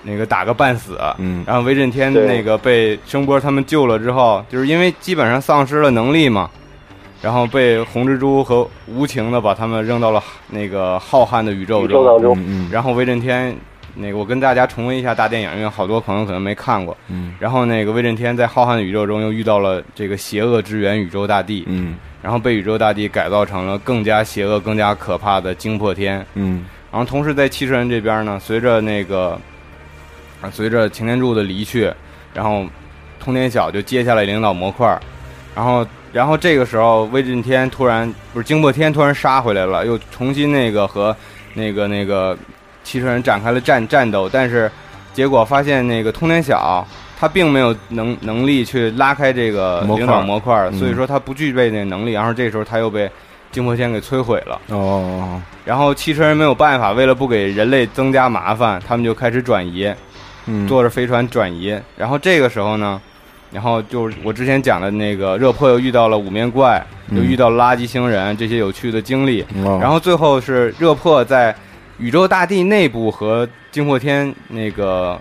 那个打个半死，嗯然后威震天那个被声波他们救了之后，就是因为基本上丧失了能力嘛，然后被红蜘蛛和无情的把他们扔到了那个浩瀚的宇宙宇宙当中，嗯嗯。然后威震天，那个我跟大家重温一下大电影，因为好多朋友可能没看过。嗯。然后那个威震天在浩瀚的宇宙中又遇到了这个邪恶之源宇宙大帝，嗯。然后被宇宙大帝改造成了更加邪恶、更加可怕的惊破天。嗯。然后同时在汽车人这边呢，随着那个啊，随着擎天柱的离去，然后通天晓就接下来领导模块，然后然后这个时候威震天突然不是惊破天突然杀回来了，又重新那个和那个那个汽车人展开了战战斗，但是结果发现那个通天晓他并没有能能力去拉开这个模块领导模块，嗯所以说他不具备那能力，然后这时候他又被惊破天给摧毁了。哦，然后汽车人没有办法，为了不给人类增加麻烦，他们就开始转移，嗯，坐着飞船转移。然后这个时候呢，然后就是我之前讲的那个热破又遇到了五面怪，嗯又遇到了垃圾星人这些有趣的经历。哦然后最后是热破在宇宙大地内部和惊破天那个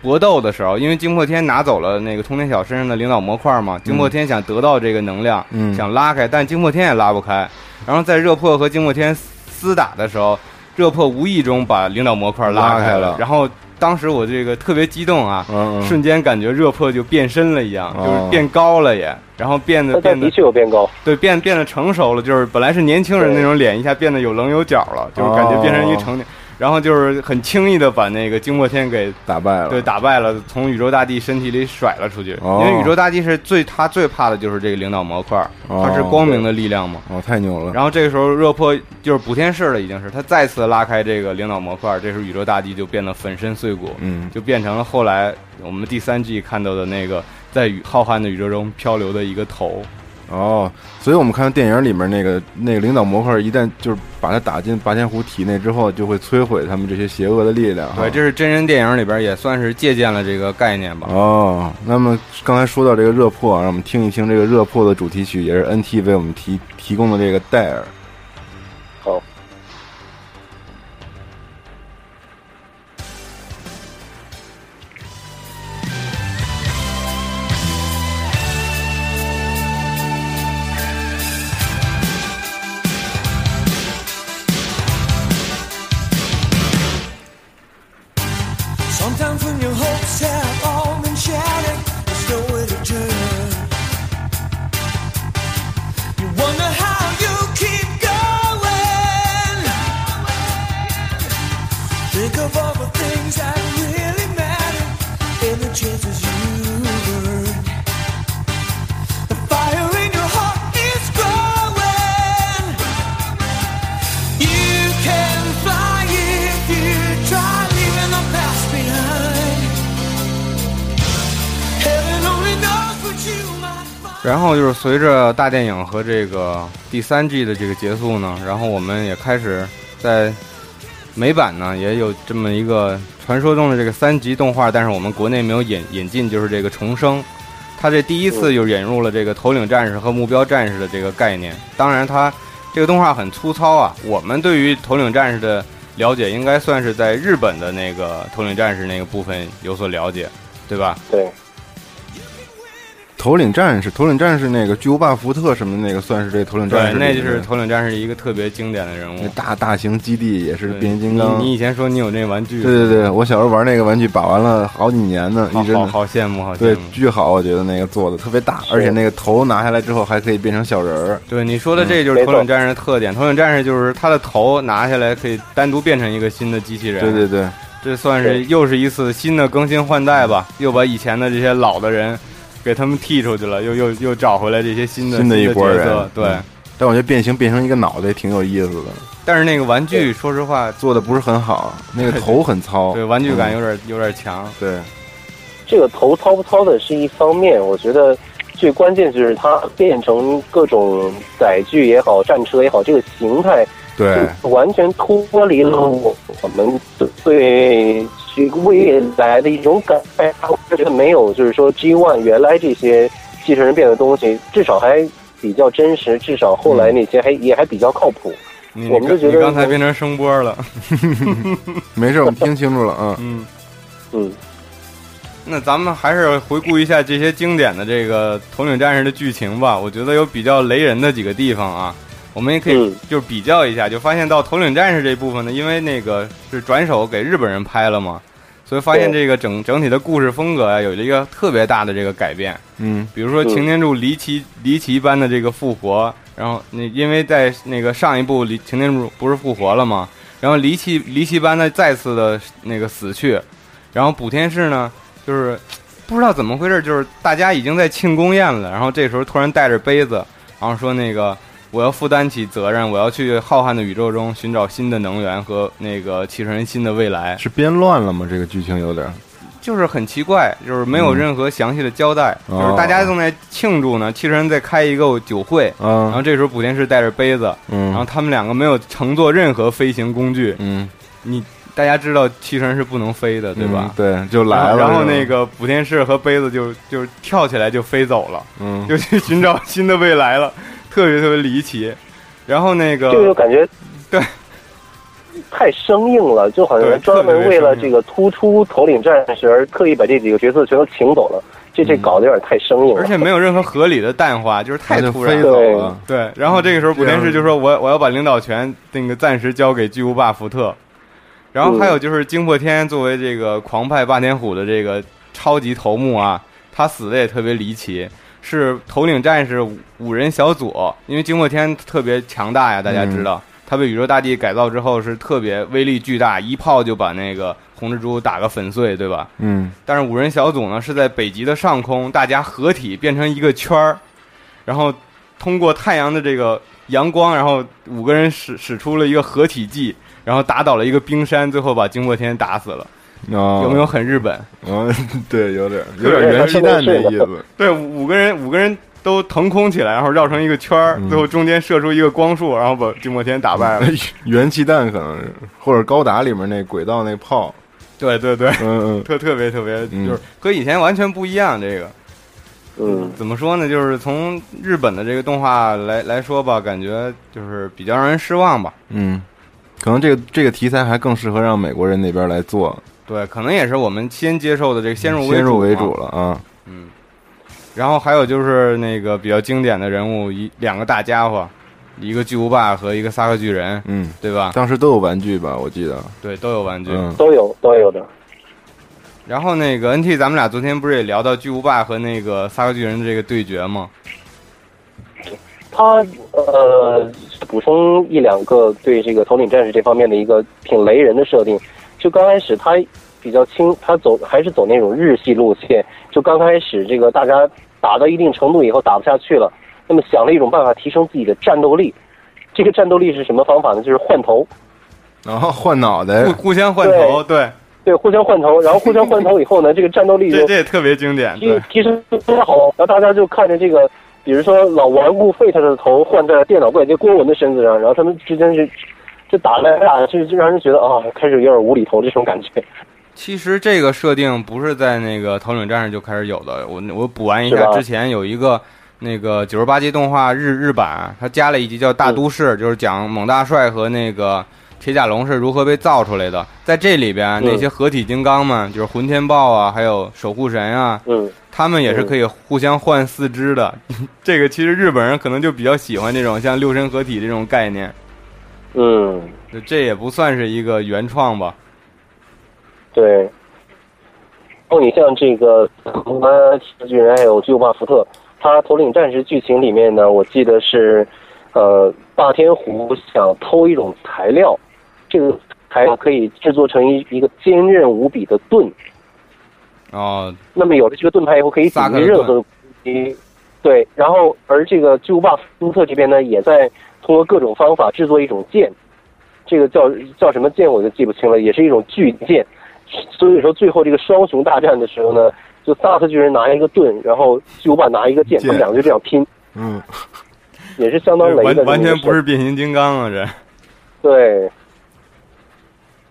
搏斗的时候，因为惊破天拿走了那个通天晓身上的领导模块嘛，惊破天想得到这个能量，嗯想拉开，但惊破天也拉不开。然后在热破和惊破天厮打的时候，热破无意中把领导模块拉开拉开了然后当时我这个特别激动啊，嗯嗯。瞬间感觉热破就变身了一样，哦。就是变高了也，然后变得变得确有变高，对变变得成熟了，就是本来是年轻人那种脸，一下变得有棱有角了，就是感觉变成一成年，然后就是很轻易的把那个惊破天给打败了，对打败了，从宇宙大帝身体里甩了出去。哦因为宇宙大帝是最他最怕的就是这个领导模块，哦它是光明的力量嘛。哦，太牛了，然后这个时候热破就是补天式了，已经是他再次拉开这个领导模块，这时候宇宙大帝就变得粉身碎骨，嗯，就变成了后来我们第三季看到的那个在宇浩瀚的宇宙中漂流的一个头。哦，所以我们看电影里面那个那个领导模块，一旦就是把它打进霸天虎体内之后，就会摧毁他们这些邪恶的力量。对，这是真人电影里边也算是借鉴了这个概念吧。哦，那么刚才说到这个热破啊，让我们听一听这个热破的主题曲，也是 NT 为我们提提供的这个戴尔。随着大电影和这个第三季的这个结束呢，然后我们也开始在美版呢也有这么一个传说中的这个三级动画，但是我们国内没有引引进，就是这个重生。它这第一次就引入了这个头领战士和目标战士的这个概念。当然，它这个动画很粗糙啊。我们对于头领战士的了解，应该算是在日本的那个头领战士那个部分有所了解，对吧？对，头领战士，头领战士那个巨无霸福特什么那个，算是这头领战，士对。那就是头领战士一个特别经典的人物那。大大型基地也是变形金刚。你你以前说你有那玩具，对对对，我小时候玩那个玩具，把玩了好几年呢，一直好好好羡慕，好羡对。巨好，我觉得那个做的特别大，而且那个头拿下来之后还可以变成小人儿。对你说的这就是头领战士的特点。头领战士就是他的头拿下来可以单独变成一个新的机器人。对对对，这算是又是一次新的更新换代吧，又把以前的这些老的人给他们踢出去了，又又又找回来这些新的新的一波人。对，嗯但我觉得变形变成一个脑袋挺有意思的，但是那个玩具，说实话，做的不是很好，那个头很糙。对玩具感嗯有点有点强。对，这个头糙不糙的是一方面，我觉得最关键就是它变成各种载具也好、战车也好，这个形态对，完全脱离了我我们对这个未来的一种感觉。我觉得没有，就是说 G One 原来这些继承人变的东西，至少还比较真实，至少后来那些还、也还比较靠谱。你我们就觉得你刚才变成声波了。没事，我们听清楚了啊。嗯，嗯，那咱们还是回顾一下这些经典的这个头领战士的剧情吧。我觉得有比较雷人的几个地方啊，我们也可以嗯就是比较一下，就发现到头领战士这部分呢，因为那个是转手给日本人拍了嘛，所以发现这个整整体的故事风格啊、有了一个特别大的这个改变。嗯比如说嗯擎天柱离奇离奇般的这个复活，然后那因为在那个上一部离擎天柱不是复活了吗？然后离奇离奇般的再次的那个死去，然后补天士呢，就是不知道怎么回事，就是大家已经在庆功宴了，然后这时候突然带着杯子，然后说那个我要负担起责任，我要去浩瀚的宇宙中寻找新的能源和那个汽车人新的未来，是编乱了吗？这个剧情有点。就是很奇怪，就是没有嗯。任何详细的交代，哦。就是大家正在庆祝呢，汽车人在开一个酒会，然啊后，这时候补天士带着杯子，然后嗯他们两个没有乘坐任何飞行工具，嗯，你大家知道汽车人是不能飞的，对吧？嗯？对，就来了。然后那个补天士和杯子就就跳起来就飞走了，嗯，就去寻找新的未来了，特别特别离奇。然后那个这个就感觉 对太生硬了，就好像专门为了这个突出头领战士而特意把这几个角色全都请走了，这这搞得有点太生硬了。而且没有任何合理的淡化，就是太突然了。走了。对，然后这个时候补天士就说我我要把领导权那个暂时交给巨无霸福特，然后还有就是惊破天作为这个狂派霸天虎的这个超级头目啊，他死的也特别离奇，是头领战士五五人小组，因为惊破天特别强大呀，大家知道，他被宇宙大帝改造之后是特别威力巨大，一炮就把那个红蜘蛛打个粉碎，对吧？嗯但是五人小组呢是在北极的上空，大家合体变成一个圈儿，然后通过太阳的这个阳光，然后五个人使使出了一个合体技，然后打倒了一个冰山，最后把惊破天打死了。哦，有没有很日本？啊，对，有点有点元气弹的意思。对，五五个人五个人都腾空起来，然后绕成一个圈儿，嗯最后中间射出一个光束，然后把惊破天打败了。元气弹可能是，或者高达里面那轨道那炮。对对对，嗯嗯，特特别特别，嗯就是和以前完全不一样。这个，嗯，怎么说呢？就是从日本的这个动画来来说吧，感觉就是比较让人失望吧。嗯，可能这个这个题材还更适合让美国人那边来做，对，可能也是我们先接受的这个先入为主先入为主了啊。嗯，然后还有就是那个比较经典的人物，一两个大家伙，一个巨无霸和一个萨克巨人，嗯，对吧？当时都有玩具吧？我记得。对，都有玩具。嗯都有都有的。然后那个 NT，咱们俩昨天不是也聊到巨无霸和那个萨克巨人的这个对决吗？他呃补充一两个对这个头领战士这方面的一个挺雷人的设定，就刚开始他比较轻，他走还是走那种日系路线，就刚开始这个大家打到一定程度以后打不下去了，那么想了一种办法提升自己的战斗力，这个战斗力是什么方法呢？就是换头，然后换脑袋。互，相换头，对，对，互相换头，然后互相换头以后呢，这个战斗力就这这也特别经典，提对，提升非常好，然后大家就看着这个，比如说老顽固 Fate 的头换在电脑怪杰郭文的身子上，然后他们之间是就打来打去，就让人觉得啊，开始有点无厘头这种感觉。其实这个设定不是在那个头领战士就开始有的，我我补完一下，之前有一个那个九十八集动画日日版，它加了一集叫《大都市》，就是讲猛大帅和那个铁甲龙是如何被造出来的。在这里边，嗯那些合体金刚们，就是混天豹啊，还有守护神啊，嗯，他们也是可以互相换四肢的。这个其实日本人可能就比较喜欢这种像六神合体这种概念，嗯，这也不算是一个原创吧。对。然后你像这个红蓝巨人还有巨无霸福特，他头领战士剧情里面呢，我记得是，呃，霸天虎想偷一种材料，这个材料可以制作成一一个坚韧无比的盾。哦，那么有了这个盾牌以后，可以抵萨克的御任何的攻击。对，然后而这个巨无霸福特这边呢，也在通过各种方法制作一种剑，这个叫叫什么剑我就记不清了，也是一种巨剑。所以说最后这个双雄大战的时候呢，就萨克巨人拿一个盾，然后巨无霸拿一个剑，他们两个就这样拼，嗯，也是相当雷的完。完全不是变形金刚啊，这对，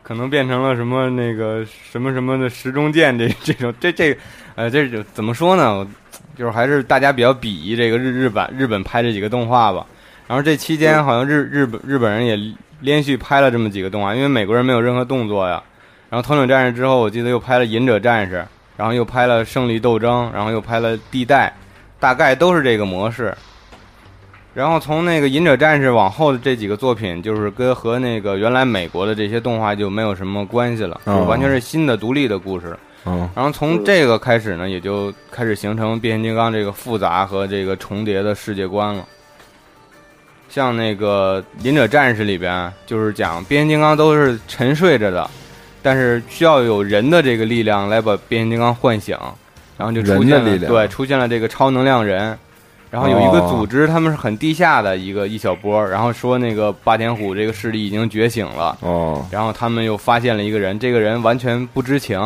可能变成了什么那个什么什么的时钟剑这这种这这呃这就怎么说呢？就是还是大家比较鄙夷这个日日版日本拍这几个动画吧。然后这期间好像日日本日本人也连续拍了这么几个动画，因为美国人没有任何动作呀。然后头领战士之后，我记得又拍了隐者战士，然后又拍了胜利斗争，然后又拍了地带，大概都是这个模式。然后从那个隐者战士往后的这几个作品，就是跟和那个原来美国的这些动画就没有什么关系了，哦就是完全是新的独立的故事。嗯然后从这个开始呢，也就开始形成变形金刚这个复杂和这个重叠的世界观了。像那个忍者战士里边，就是讲变形金刚都是沉睡着的，但是需要有人的这个力量来把变形金刚唤醒，然后就出现了对出现了这个超能量人。然后有一个哦。组织，他们是很地下的一个一小波，然后说那个霸天虎这个势力已经觉醒了，哦，然后他们又发现了一个人，这个人完全不知情，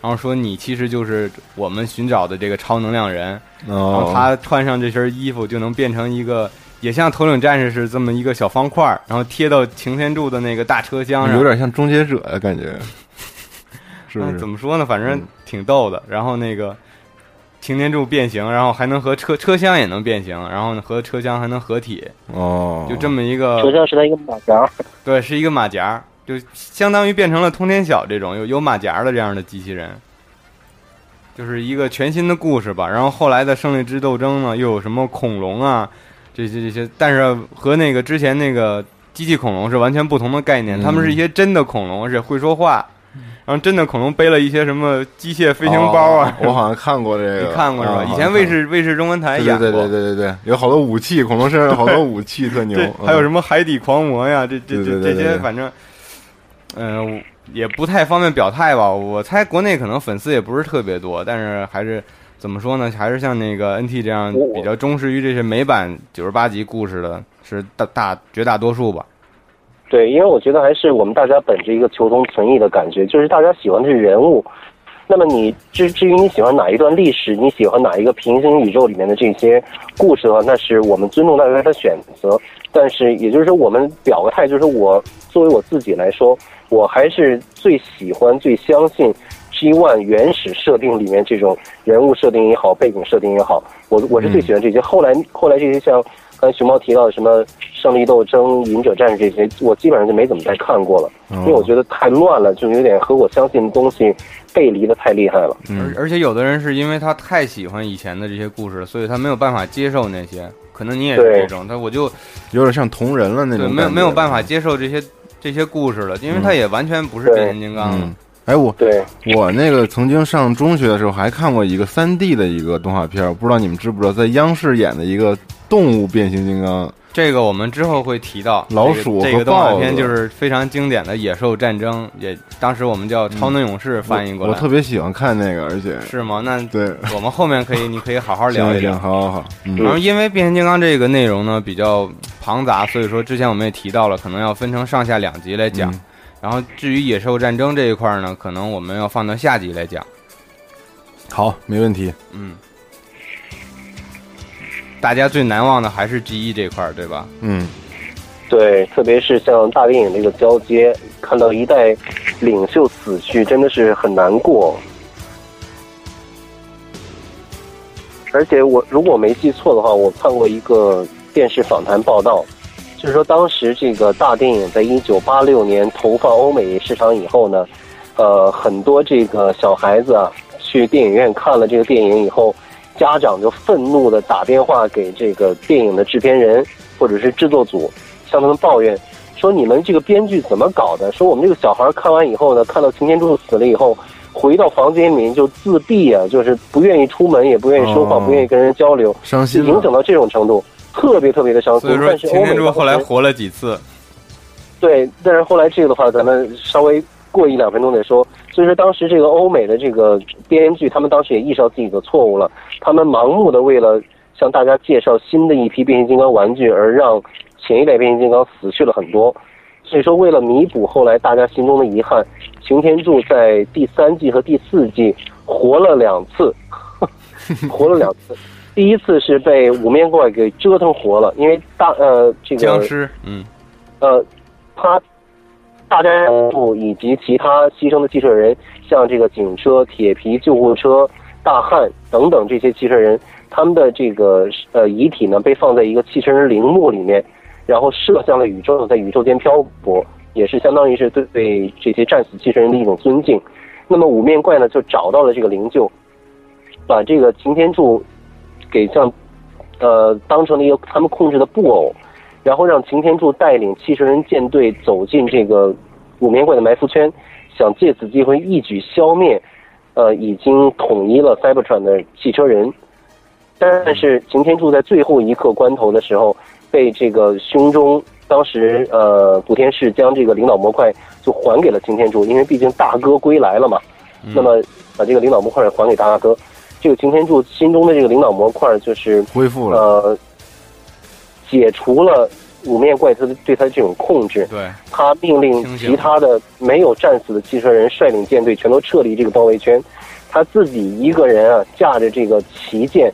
然后说你其实就是我们寻找的这个超能量人，然后哦，他穿上这身衣服就能变成一个，也像头领战士是这么一个小方块儿，然后贴到擎天柱的那个大车厢上，有点像终结者的感觉，是不啊是？怎么说呢？反正嗯挺逗的。然后那个擎天柱变形，然后还能和车车厢也能变形，然后呢和车厢还能合体，哦，就这么一个车厢是他一个马甲。对，是一个马甲，就相当于变成了通天晓这种有有马甲的这样的机器人，就是一个全新的故事吧。然后后来的胜利之斗争呢，又有什么恐龙啊，这些这些，但是和那个之前那个机器恐龙是完全不同的概念，嗯他们是一些真的恐龙，而且会说话，然后真的恐龙背了一些什么机械飞行包啊，哦我好像看过这个，你看过是吧？啊以前卫视卫视中文台演过，对对对对对对，有好多武器，恐龙身上有好多武器，特牛还有什么海底狂魔呀，这这这这些反正，嗯、也不太方便表态吧。我猜国内可能粉丝也不是特别多，但是还是怎么说呢？还是像那个 NT 这样比较忠实于这些美版九十八集故事的，是大大绝大多数吧。对，因为我觉得还是我们大家本着一个求同存异的感觉，就是大家喜欢的是人物。那么你至至于你喜欢哪一段历史，你喜欢哪一个平行宇宙里面的这些故事的话，那是我们尊重大家的选择。但是也就是说，我们表个态，就是我作为我自己来说，我还是最喜欢、最相信 G One 原始设定里面这种人物设定也好，背景设定也好，我我是最喜欢这些。后来后来这些像刚才熊猫提到的什么胜利斗争、隐者战士这些，我基本上就没怎么再看过了，因为我觉得太乱了，就有点和我相信的东西背离的太厉害了。嗯而而且有的人是因为他太喜欢以前的这些故事了，所以他没有办法接受那些。可能你也是这种，他我就有点像同人了那种，没有没有办法。接受这些这些故事了，因为他也完全不是变形金刚了。嗯，哎，我对，我那个曾经上中学的时候还看过一个三 D 的一个动画片，我不知道你们知不知道，在央视演的一个动物变形金刚。这个我们之后会提到老鼠和这个、这个动画片就是非常经典的野兽战争，也当时我们叫超能勇士翻译过来。我特别喜欢看那个，而且是吗？那对，我们后面可以，你可以好好聊一聊。好好好，嗯然后因为变形金刚这个内容呢比较庞杂，所以说之前我们也提到了，可能要分成上下两集来讲。嗯然后至于野兽战争这一块儿呢，可能我们要放到下集来讲。好，没问题。嗯，大家最难忘的还是 G 一这块儿，对吧？嗯，对，特别是像大电影这个交接，看到一代领袖死去，真的是很难过。而且我如果没记错的话，我看过一个电视访谈报道，就是说当时这个大电影在一九八六年投放欧美市场以后呢，呃，很多这个小孩子啊去电影院看了这个电影以后，家长就愤怒的打电话给这个电影的制片人或者是制作组，向他们抱怨说你们这个编剧怎么搞的？说我们这个小孩看完以后呢，看到擎天柱死了以后，回到房间里面就自闭啊，就是不愿意出门，也不愿意说话，哦不愿意跟人交流，伤心。影响到这种程度，特别特别的伤心所以。说，擎天柱后来活了几次。对，但是后来这个的话，咱们稍微过一两分钟再说。所以说，当时这个欧美的这个编剧，他们当时也意识到自己的错误了，他们盲目的为了向大家介绍新的一批变形金刚玩具，而让前一代变形金刚死去了很多。所以说，为了弥补后来大家心中的遗憾，擎天柱在第三季和第四季活了两次，活了两次。第一次是被五面怪给折腾活了，因为大呃这个僵尸，嗯，呃，他大战人物以及其他牺牲的汽车人，像这个警车、铁皮救护车、大汉等等这些汽车人，他们的这个呃遗体呢被放在一个汽车人陵墓里面，然后射向了宇宙，在宇宙间漂泊，也是相当于是对对这些战死汽车人的一种尊敬。那么五面怪呢就找到了这个灵柩，把这个擎天柱给像呃当成了一个他们控制的布偶。然后让擎天柱带领汽车人舰队走进这个五面怪的埋伏圈，想借此机会一举消灭，呃，已经统一了 Cybertron 的汽车人。但是擎天柱在最后一刻关头的时候，被这个胸中当时呃古天士将这个领导模块就还给了擎天柱，因为毕竟大哥归来了嘛。那么把这个领导模块还给大哥，这个擎天柱心中的这个领导模块就是恢复了。呃，解除了五面怪他的对他的这种控制，对，他命令其他的没有战死的汽车人率领舰队全都撤离这个包围圈，他自己一个人啊驾着这个旗舰，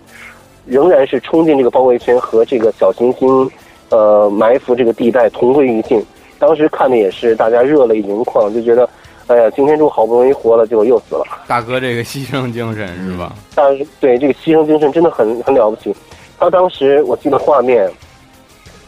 仍然是冲进这个包围圈和这个小行星呃埋伏这个地带同归于尽。当时看的也是大家热泪盈眶，就觉得，哎呀，擎天柱好不容易活了，结果又死了。大哥这个牺牲精神是吧？但是对这个牺牲精神真的很很了不起。他当时我记得画面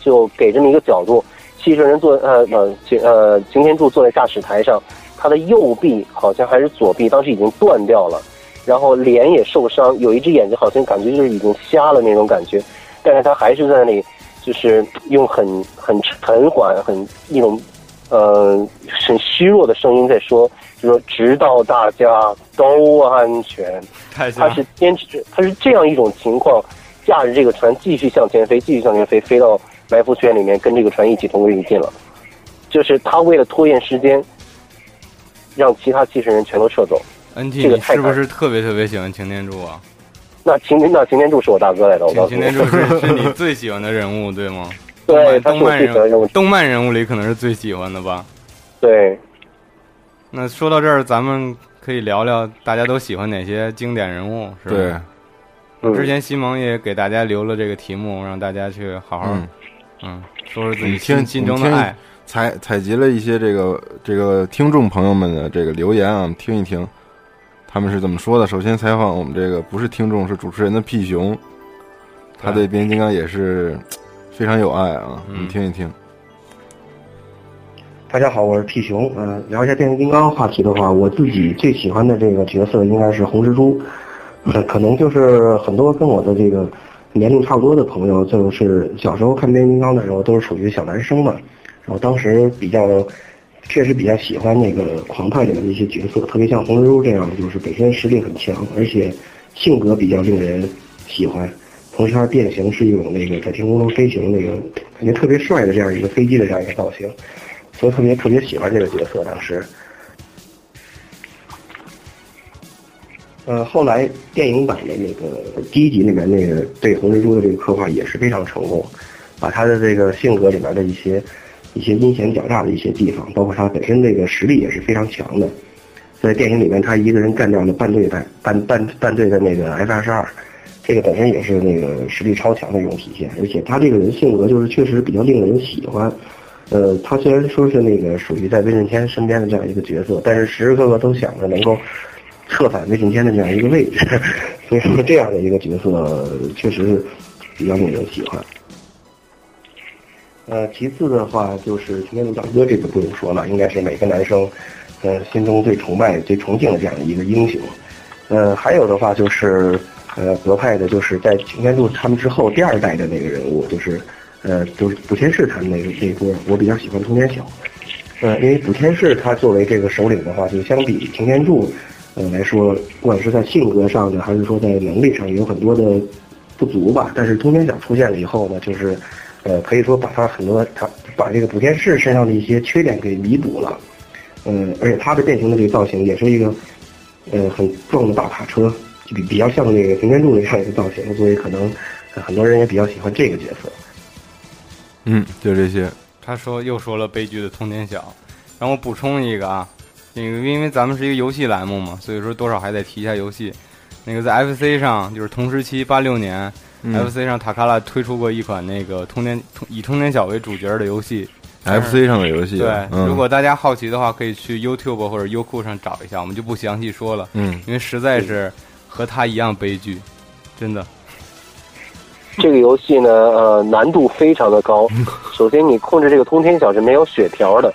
就给这么一个角度，汽车人坐呃呃擎呃擎天柱坐在驾驶台上，他的右臂好像还是左臂，当时已经断掉了，然后脸也受伤，有一只眼睛好像感觉就是已经瞎了那种感觉，但是他还是在那里就是用很很沉缓、很一种呃很虚弱的声音在说，就说直到大家都安全。他是坚持，他是这样一种情况，驾着这个船继续向前飞，继续向前飞，飞到埋伏圈里面，跟这个船一起同归于尽了。就是他为了拖延时间，让其他七十人全都撤走。个太你是不是特别特别喜欢擎天柱啊？那擎天那擎天柱是我大哥来的，我告诉你。擎天柱是是你最喜欢的人物，对吗？对，他动漫人人物。动漫人物里可能是最喜欢的吧。对，那说到这儿，咱们可以聊聊大家都喜欢哪些经典人物，是吧？之前西蒙也给大家留了这个题目，让大家去好好嗯嗯说说自己你听心心中的爱。采采集了一些这个这个听众朋友们的这个留言啊，听一听他们是怎么说的。首先采访我们这个不是听众，是主持人的屁熊，他对变形金刚也是非常有爱啊，嗯你听一听。大家好，我是 T 熊。嗯、聊一下变形金刚话题的话，我自己最喜欢的这个角色应该是红蜘蛛，呃可能就是很多跟我的这个年龄差不多的朋友，就是小时候看变形金刚的时候都是属于小男生嘛，然后当时比较确实比较喜欢那个狂派里面的一些角色，特别像红蜘蛛这样，就是本身实力很强，而且性格比较令人喜欢。同时，它变形是一种那个在天空中飞行那个感觉特别帅的这样一个飞机的这样一个造型。所以特别特别喜欢这个角色，当时。呃，后来电影版的那个第一集里面那个对红蜘蛛的这个刻画也是非常成功，把他的这个性格里面的一些一些阴险狡诈的一些地方，包括他本身这个实力也是非常强的。在电影里面，他一个人干掉了半队的半半半队的那个 F 二十二，这个本身也是那个实力超强的一种体现。而且他这个人性格就是确实比较令人喜欢。呃，他虽然说是那个属于在威震天身边的这样一个角色，但是时时刻刻都想着能够策反威震天的这样一个位置，所以说这样的一个角色确实是比较令人喜欢。呃，其次的话就是擎天柱大哥，这个不用说了，应该是每个男生呃心中最崇拜、最崇敬的这样一个英雄。呃，还有的话就是呃格派的，就是在擎天柱他们之后第二代的那个人物，就是呃就是补天士他们那个那一波，我比较喜欢通天晓。呃，因为补天士他作为这个首领的话，就相比擎天柱呃来说，不管是在性格上的，还是说在能力上，有很多的不足吧。但是通天晓出现了以后呢，就是呃可以说把他很多他把这个补天士身上的一些缺点给弥补了。嗯，而且他的变形的这个造型也是一个呃很壮的大卡车，就比比较像那个擎天柱那样一个造型，所以可能、呃很多人也比较喜欢这个角色。嗯，就这些。他说又说了悲剧的通天晓，让我补充一个啊，那个因为咱们是一个游戏栏目嘛，所以说多少还得提一下游戏。那个在 FC 上，就是同时期八六年、嗯 FC 上塔卡拉推出过一款那个通天以通天晓为主角的游戏。FC 上的游戏对，嗯如果大家好奇的话，可以去 YouTube 或者优酷上找一下，我们就不详细说了。嗯，因为实在是和他一样悲剧，真的。这个游戏呢，呃，难度非常的高。首先，你控制这个通天晓是没有血条的，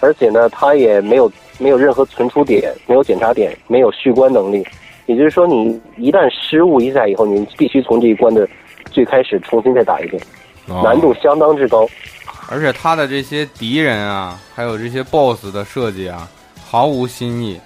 而且呢，它也没有没有任何存储点，没有检查点，没有续关能力。也就是说，你一旦失误一下以后，你必须从这一关的最开始重新再打一遍，哦难度相当之高。而且他的这些敌人啊，还有这些 BOSS 的设计啊，毫无新意。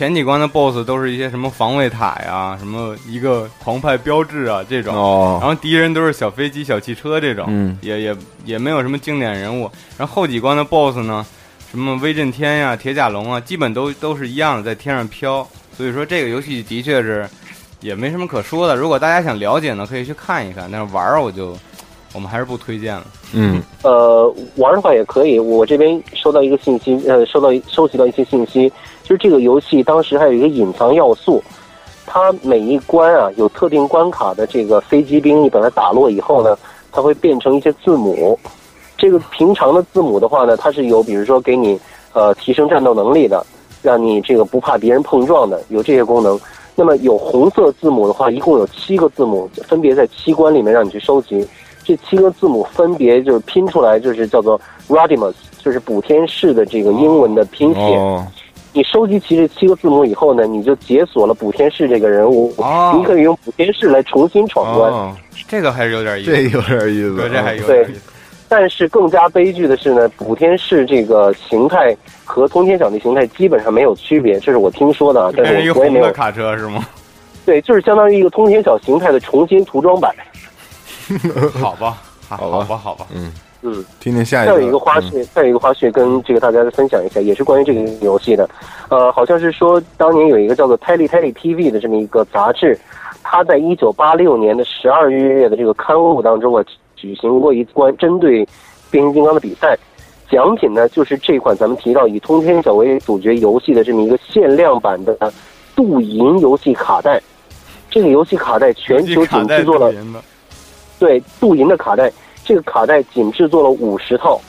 前几关的 BOSS 都是一些什么防卫塔呀，什么一个狂派标志啊这种，哦然后敌人都是小飞机、小汽车这种，嗯也也也没有什么经典人物。然后后几关的 BOSS 呢，什么威震天呀、铁甲龙啊，基本都都是一样的，在天上飘。所以说这个游戏的确是也没什么可说的。如果大家想了解呢，可以去看一看，但是玩儿我就我们还是不推荐了。嗯，呃，玩的话也可以。我这边收到一个信息，呃，收到收集到一些信息，就是这个游戏当时还有一个隐藏要素，它每一关啊有特定关卡的这个飞机兵，你把它打落以后呢，它会变成一些字母。这个平常的字母的话呢，它是有比如说给你呃提升战斗能力的，让你这个不怕别人碰撞的，有这些功能。那么有红色字母的话，一共有七个字母，分别在七关里面让你去收集。这七个字母分别就是拼出来，就是叫做 Rodimus，就是补天士的这个英文的拼写。哦，你收集齐这七个字母以后呢，你就解锁了补天士这个人物，哦你可以用补天士来重新闯关。哦这个还是有点意思，这有点意思。对，这还有点意思。但是更加悲剧的是呢，补天士这个形态和通天小的形态基本上没有区别，这是我听说的啊，但是我我也没有。个红的卡车是吗？对，就是相当于一个通天小形态的重新涂装版。好吧，好好吧好吧，好吧。嗯，嗯，听听下一个再。有一个花絮，再有一个花絮跟这个大家分享一下，也是关于这个游戏的。呃，好像是说当年有一个叫做 Telly Telly TV 的这么一个杂志，它在一九八六年的十二月的这个刊物当中啊，举行过一关针对变形金刚的比赛。奖品呢，就是这款咱们提到以通天小为主角游戏的这么一个限量版的镀银游戏卡带。这个游戏卡带全球仅制作了对镀银的卡带，这个卡带仅制作了五十套。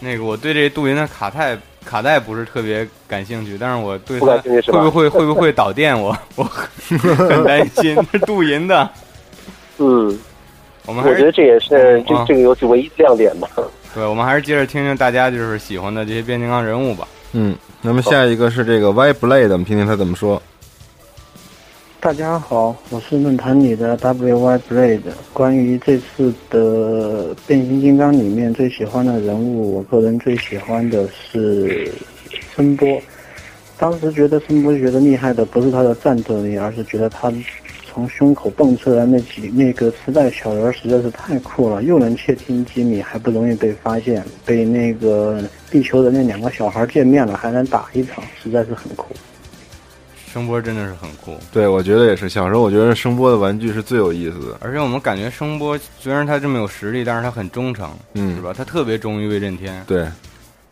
那个，我对这镀银的卡带卡带不是特别感兴趣，但是我对不它感兴趣是吧会不会会不会导电，我我很很担心。是镀银的，嗯，我们还是我觉得这也是这啊这个游戏唯一亮点吧。对，我们还是接着听听大家就是喜欢的这些变形金刚人物吧。嗯，那么下一个是这个 Y Blade，我们听听他怎么说。大家好，我是论坛里的 WY Blade。关于这次的变形金刚里面最喜欢的人物，我个人最喜欢的是声波。当时觉得声波觉得厉害的不是他的战斗力，而是觉得他从胸口蹦出来那几那个磁带小人实在是太酷了，又能窃听机密，还不容易被发现，被那个地球的那两个小孩见面了还能打一场，实在是很酷。声波真的是很酷，对，我觉得也是。小时候我觉得声波的玩具是最有意思的。而且我们感觉声波虽然他这么有实力，但是他很忠诚，嗯是吧？他特别忠于威震天。对，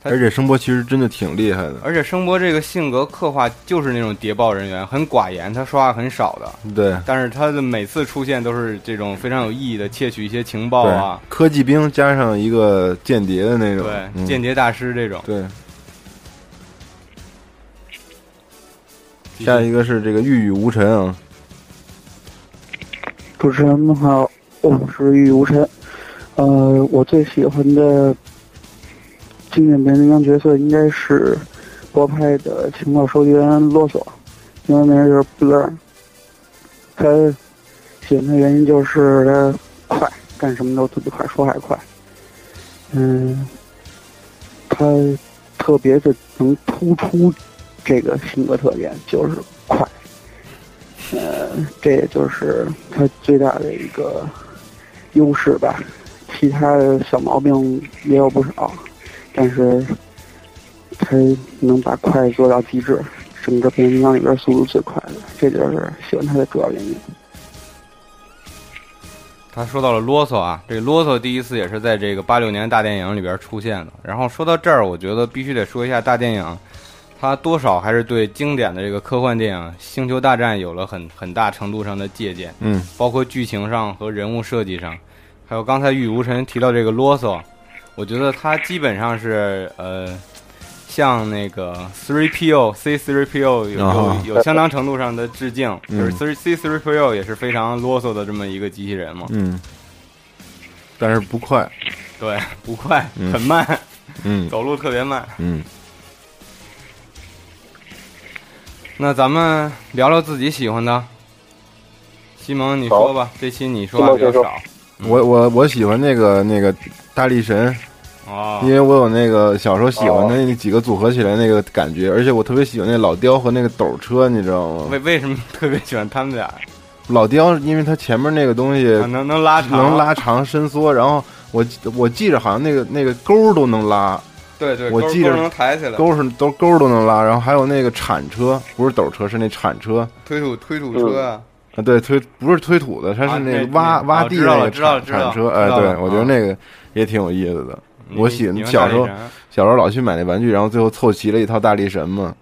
而且声波其实真的挺厉害的。而且声波这个性格刻画就是那种谍报人员，很寡言，他说话很少的。对但是他的每次出现都是这种非常有意义的窃取一些情报啊，，科技兵加上一个间谍的那种，对，嗯间谍大师这种。对。下一个是这个玉宇无尘啊，主持人们好，我是玉无尘。呃，我最喜欢的经典变形金刚角色应该是波派的情报收集员啰嗦，因为那人就是 Blur。他喜欢的原因就是他快，干什么都特别快，说还快。嗯，他特别的能突出这个性格特点，就是快。呃，这也就是他最大的一个优势吧。其他的小毛病也有不少，但是他能把快做到极致，整个变形金刚里边速度最快的，这就是喜欢他的主要原因。他说到了啰嗦啊，这啰嗦第一次也是在这个八六年大电影里边出现的。然后说到这儿，我觉得必须得说一下大电影，它多少还是对经典的这个科幻电影《星球大战》有了很很大程度上的借鉴。嗯，包括剧情上和人物设计上，还有刚才玉无尘提到这个啰嗦，我觉得它基本上是呃，像那个 Three PO C Three PO 有有相当程度上的致敬，嗯。就是 Three C Three PO 也是非常啰嗦的这么一个机器人嘛。嗯，但是不快，对，不快，嗯。很慢，嗯。走路特别慢。嗯，那咱们聊聊自己喜欢的。西蒙，你说吧，这期你说话比较少。我我我喜欢那个那个大力神，哦，因为我有那个小时候喜欢的那几个组合起来那个感觉，而且我特别喜欢那老雕和那个斗车，你知道吗？为为什么特别喜欢他们俩？老雕，因为它前面那个东西啊能能拉长能拉长伸缩，然后我我记着好像那个那个钩都能拉，对对，我记着能抬起来，钩是都钩都能拉，然后还有那个铲车，不是斗车，是那铲车推土推土车啊。啊，对，推不是推土的，它啊是那那个挖挖地那个知道了知道铲铲车，哎，对我觉得那个也挺有意思的。我喜小时候小时候老去买那玩具，然后最后凑齐了一套大力神嘛。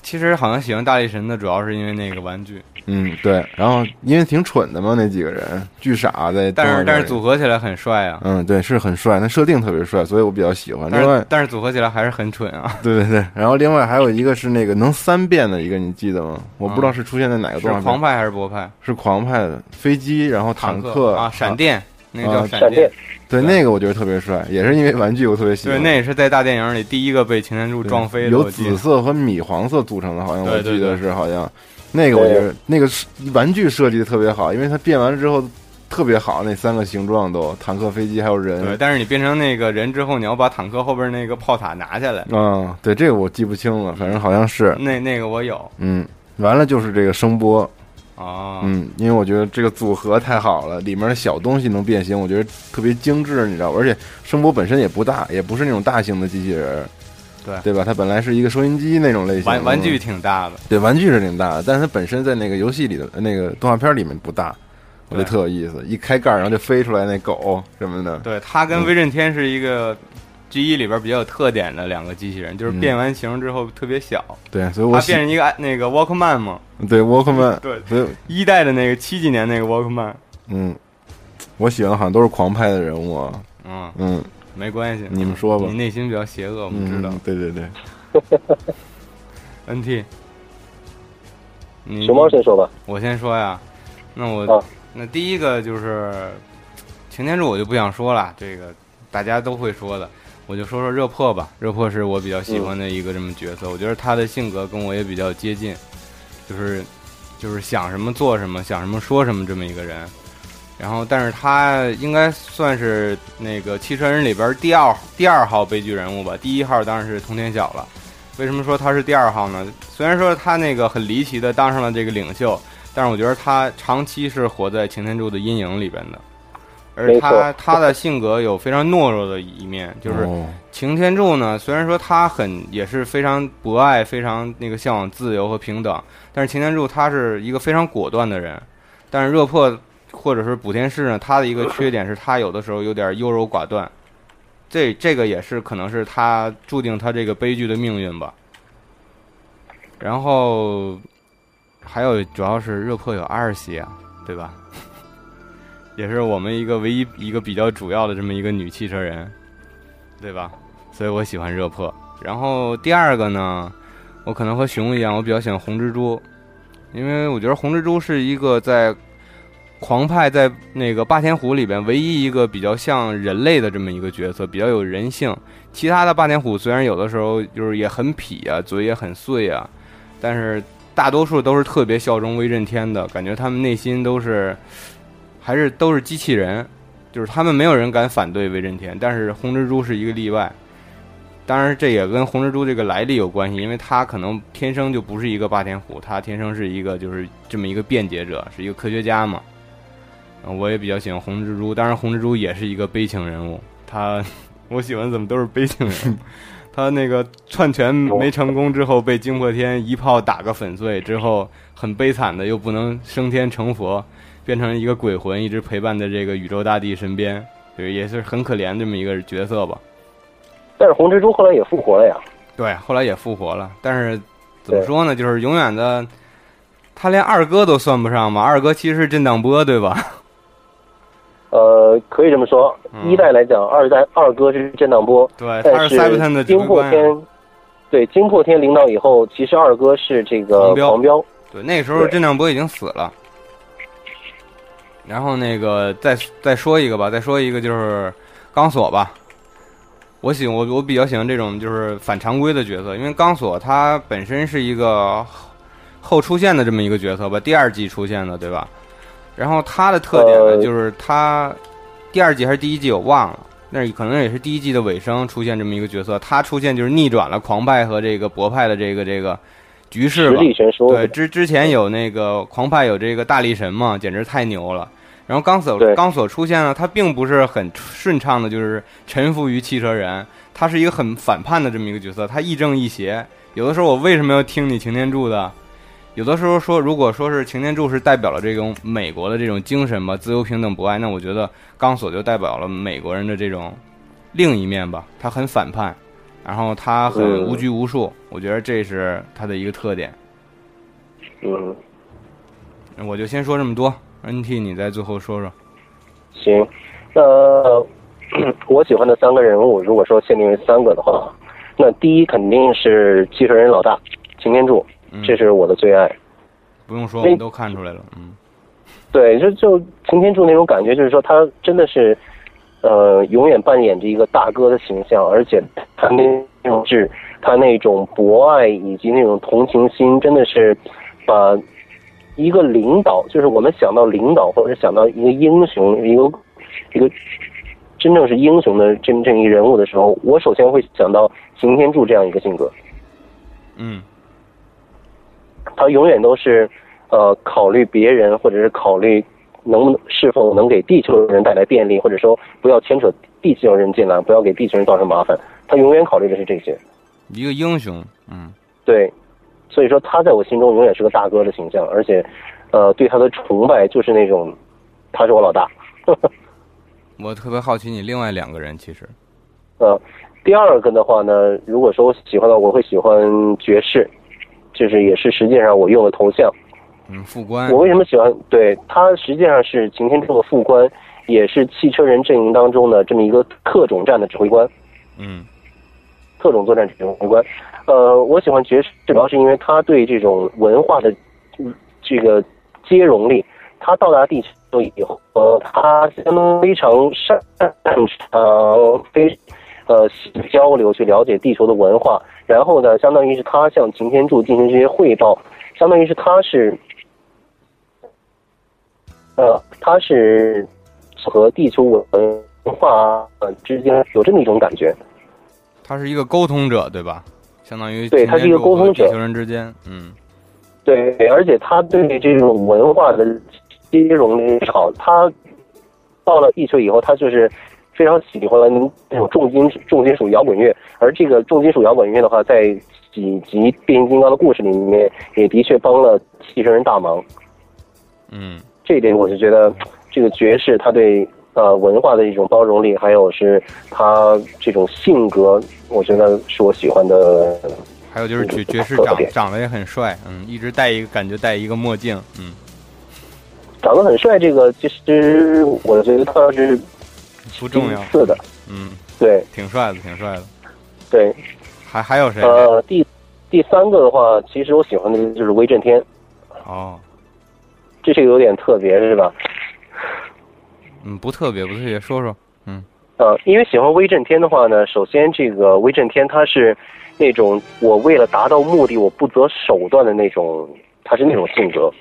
其实好像喜欢大力神的，主要是因为那个玩具，嗯，对，然后因为挺蠢的嘛，那几个人巨傻在但是但是组合起来很帅啊。嗯，对，是很帅，那设定特别帅，所以我比较喜欢。另外，但是组合起来还是很蠢啊。对对对，然后另外还有一个是那个能三变的一个，你记得吗？我不知道是出现在哪个是动画片。狂派还是博派？是狂派的飞机，然后坦克啊闪电那个叫啊闪电对，那个我觉得特别帅，也是因为玩具我特别喜欢对，欢。那也是在大电影里第一个被擎天柱撞飞的。有紫色和米黄色组成的，好像我记得是好像那个我觉得那个是玩具设计的特别好，因为它变完了之后特别好，那三个形状都坦克、飞机还有人。对，但是你变成那个人之后，你要把坦克后边那个炮塔拿下来。嗯，对，这个我记不清了，反正好像是。那那个我有。嗯，完了就是这个声波。哦。嗯，因为我觉得这个组合太好了，里面的小东西能变形，我觉得特别精致，你知道吧？而且声波本身也不大，也不是那种大型的机器人。对对吧？它本来是一个收音机那种类型，玩玩具挺大的。对，玩具是挺大的，但是它本身在那个游戏里的那个动画片里面不大，我觉得特有意思。一开盖然后就飞出来那狗什么的。对，它跟威震天是一个 G 一里边比较有特点的两个机器人，就是变完形之后特别小。对，所以我它变成一个那个 Walkman 嘛。对，Walkman。对，所以一代的那个七几年那个 Walkman。嗯，我喜欢的好像都是狂派的人物。啊。嗯嗯，没关系，你们说吧。你内心比较邪恶，我们知道。对对对。NT，你熊猫先说吧。我先说呀，那我、啊、那第一个就是擎天柱，我就不想说了，这个大家都会说的，我就说说热破吧。热破是我比较喜欢的一个这么角色，嗯、我觉得他的性格跟我也比较接近，就是就是想什么做什么，想什么说什么这么一个人。然后，但是他应该算是那个汽车人里边第二第二号悲剧人物吧。第一号当然是通天晓了。为什么说他是第二号呢？虽然说他那个很离奇的当上了这个领袖，但是我觉得他长期是活在擎天柱的阴影里边的。而他他的性格有非常懦弱的一面，就是擎天柱呢，虽然说他很也是非常博爱、非常那个向往自由和平等，但是擎天柱他是一个非常果断的人。但是热破。或者是补天士呢，他的一个缺点是他有的时候有点优柔寡断，这这个也是可能是他注定他这个悲剧的命运吧。然后还有主要是热破有阿尔西亚，对吧？也是我们一个唯一一个比较主要的这么一个女汽车人，对吧？所以我喜欢热破。然后第二个呢，我可能和熊一样，我比较喜欢红蜘蛛，因为我觉得红蜘蛛是一个在。狂派在那个霸天虎里边唯一一个比较像人类的这么一个角色，比较有人性。其他的霸天虎虽然有的时候就是也很痞啊，嘴也很碎啊，但是大多数都是特别效忠威震天的，感觉他们内心都是还是都是机器人，就是他们没有人敢反对威震天。但是红蜘蛛是一个例外，当然这也跟红蜘蛛这个来历有关系，因为他可能天生就不是一个霸天虎，他天生是一个就是这么一个辩解者，是一个科学家嘛。我也比较喜欢红蜘蛛，当然红蜘蛛也是一个悲情人物。他，我喜欢怎么都是悲情人物。他那个篡权没成功之后，被惊破天一炮打个粉碎，之后很悲惨的又不能升天成佛，变成一个鬼魂，一直陪伴在这个宇宙大帝身边，就是也是很可怜这么一个角色吧。但是红蜘蛛后来也复活了呀。对，后来也复活了，但是怎么说呢？就是永远的，他连二哥都算不上嘛。二哥其实是震荡波，对吧？呃，可以这么说，一代来讲，二代二哥是震荡波，对，但是惊破天，对，惊破天领导以后，其实二哥是这个狂飙，对，那时候震荡波已经死了。然后那个再再说一个吧，再说一个就是钢索吧。我喜我我比较喜欢这种就是反常规的角色，因为钢索他本身是一个后出现的这么一个角色吧，第二季出现的，对吧？然后他的特点呢，就是他第二季还是第一季我忘了，那可能也是第一季的尾声出现这么一个角色。他出现就是逆转了狂派和这个博派的这个这个局势吧。对，之之前有那个狂派有这个大力神嘛，简直太牛了。然后钢索钢索出现了，他并不是很顺畅的，就是臣服于汽车人，他是一个很反叛的这么一个角色，他亦正亦邪。有的时候我为什么要听你擎天柱的？有的时候说，如果说是擎天柱是代表了这种美国的这种精神吧，自由、平等、博爱，那我觉得钢索就代表了美国人的这种另一面吧。他很反叛，然后他很无拘无束，我觉得这是他的一个特点。嗯，我就先说这么多，NT 你再最后说说。行，那我喜欢的三个人物，如果说限定为三个的话，那第一肯定是汽车人老大擎天柱。这是我的最爱，不用说，我们都看出来了。嗯，对，就就擎天柱那种感觉，就是说他真的是，呃，永远扮演着一个大哥的形象，而且他那种是，他那种博爱以及那种同情心，真的是把一个领导，就是我们想到领导或者想到一个英雄，一个一个真正是英雄的真正一个人物的时候，我首先会想到擎天柱这样一个性格。嗯他永远都是呃考虑别人，或者是考虑能不能是否能给地球人带来便利，或者说不要牵扯地球人进来，不要给地球人造成麻烦。他永远考虑的是这些。一个英雄，嗯对，所以说他在我心中永远是个大哥的形象，而且呃对他的崇拜就是那种他是我老大。我特别好奇你另外两个人，其实呃，第二个的话呢，如果说我喜欢的，我会喜欢爵士，就是也是实际上我用的头像。嗯副官我为什么喜欢？对他实际上是擎天柱的副官，也是汽车人阵营当中的这么一个特种战的指挥官，嗯特种作战指挥官。呃，我喜欢爵士，主要是因为他对这种文化的嗯这个接容力。他到达地球以后，呃，他相当非常擅长非呃交流，去了解地球的文化。然后呢，相当于是他向擎天柱进行这些汇报，相当于是他是呃，他是和地球文化呃之间有这么一种感觉。他是一个沟通者，对吧？相当于对他是一个沟通者地球人之间，嗯对，而且他对这种文化的接容力好。他到了地球以后，他就是非常喜欢那种重金重金属摇滚乐，而这个重金属摇滚乐的话，在几集变形金刚的故事里面，也的确帮了汽车人大忙。嗯这一点我是觉得，这个爵士他对呃文化的一种包容力，还有是他这种性格，我觉得是我喜欢的。还有就是爵爵士长长得也很帅，嗯，一直戴一个感觉戴一个墨镜，嗯，长得很帅，这个其实我觉得他是不重要，是的，嗯，对，挺帅的，挺帅的。对，还还有谁？呃，第第三个的话，其实我喜欢的就是威震天，哦，这是个有点特别，是吧？嗯，不特别，不特别，说说，嗯。呃，因为喜欢威震天的话呢，首先这个威震天他是那种我为了达到目的我不择手段的那种，他是那种性格。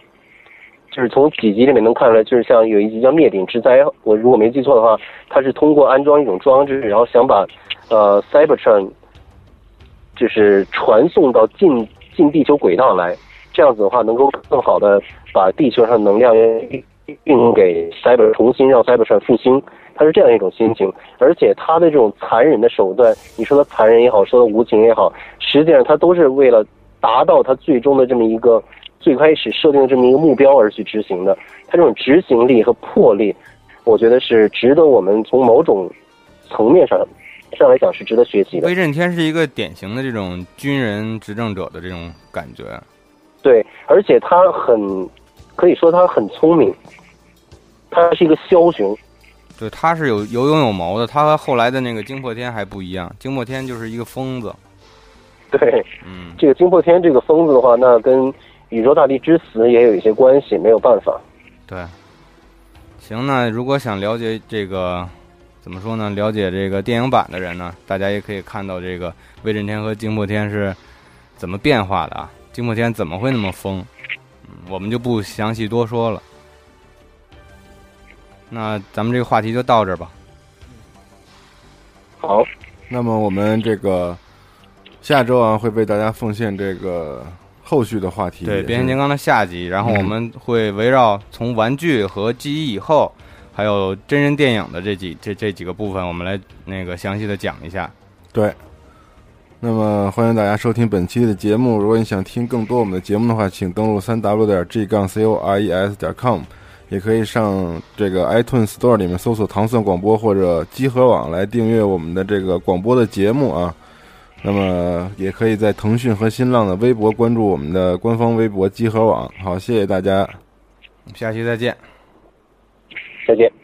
就是从几集里面能看出来，就是像有一集叫《灭顶之灾》，我如果没记错的话，他是通过安装一种装置，然后想把呃 Cybertron 就是传送到近近地球轨道来，这样子的话能够更好的把地球上能量运运给 Cyber 重新让 Cybertron 复兴，他是这样一种心情，而且他的这种残忍的手段，你说他残忍也好，说他无情也好，实际上他都是为了达到他最终的这么一个最开始设定的这么一个目标而去执行的。他这种执行力和魄力，我觉得是值得我们从某种层面上上来讲是值得学习的。威震天是一个典型的这种军人执政者的这种感觉，对，而且他很可以说他很聪明，他是一个枭雄。对，他是有有勇有谋的，他和后来的那个惊破天还不一样，惊破天就是一个疯子，对，嗯，这个惊破天这个疯子的话，那跟宇宙大帝之死也有一些关系，没有办法。对。行，那如果想了解这个怎么说呢？了解这个电影版的人呢，大家也可以看到这个威震天和惊破天是怎么变化的啊？惊破天怎么会那么疯？嗯，我们就不详细多说了。那咱们这个话题就到这儿吧。好，那么我们这个下周啊，会为大家奉献这个后续的话题。对变形金刚的下集，然后我们会围绕从玩具和记忆以后，还有真人电影的这几这这几个部分，我们来那个详细的讲一下。对。那么欢迎大家收听本期的节目。如果你想听更多我们的节目的话，请登录三 w 点 g 杠 c o r e s 点 com，也可以上这个 iTunes Store 里面搜索“糖蒜广播”或者“集合网”来订阅我们的这个广播的节目啊。那么也可以在腾讯和新浪的微博关注我们的官方微博“集合网”。好，谢谢大家。下期再见。再见。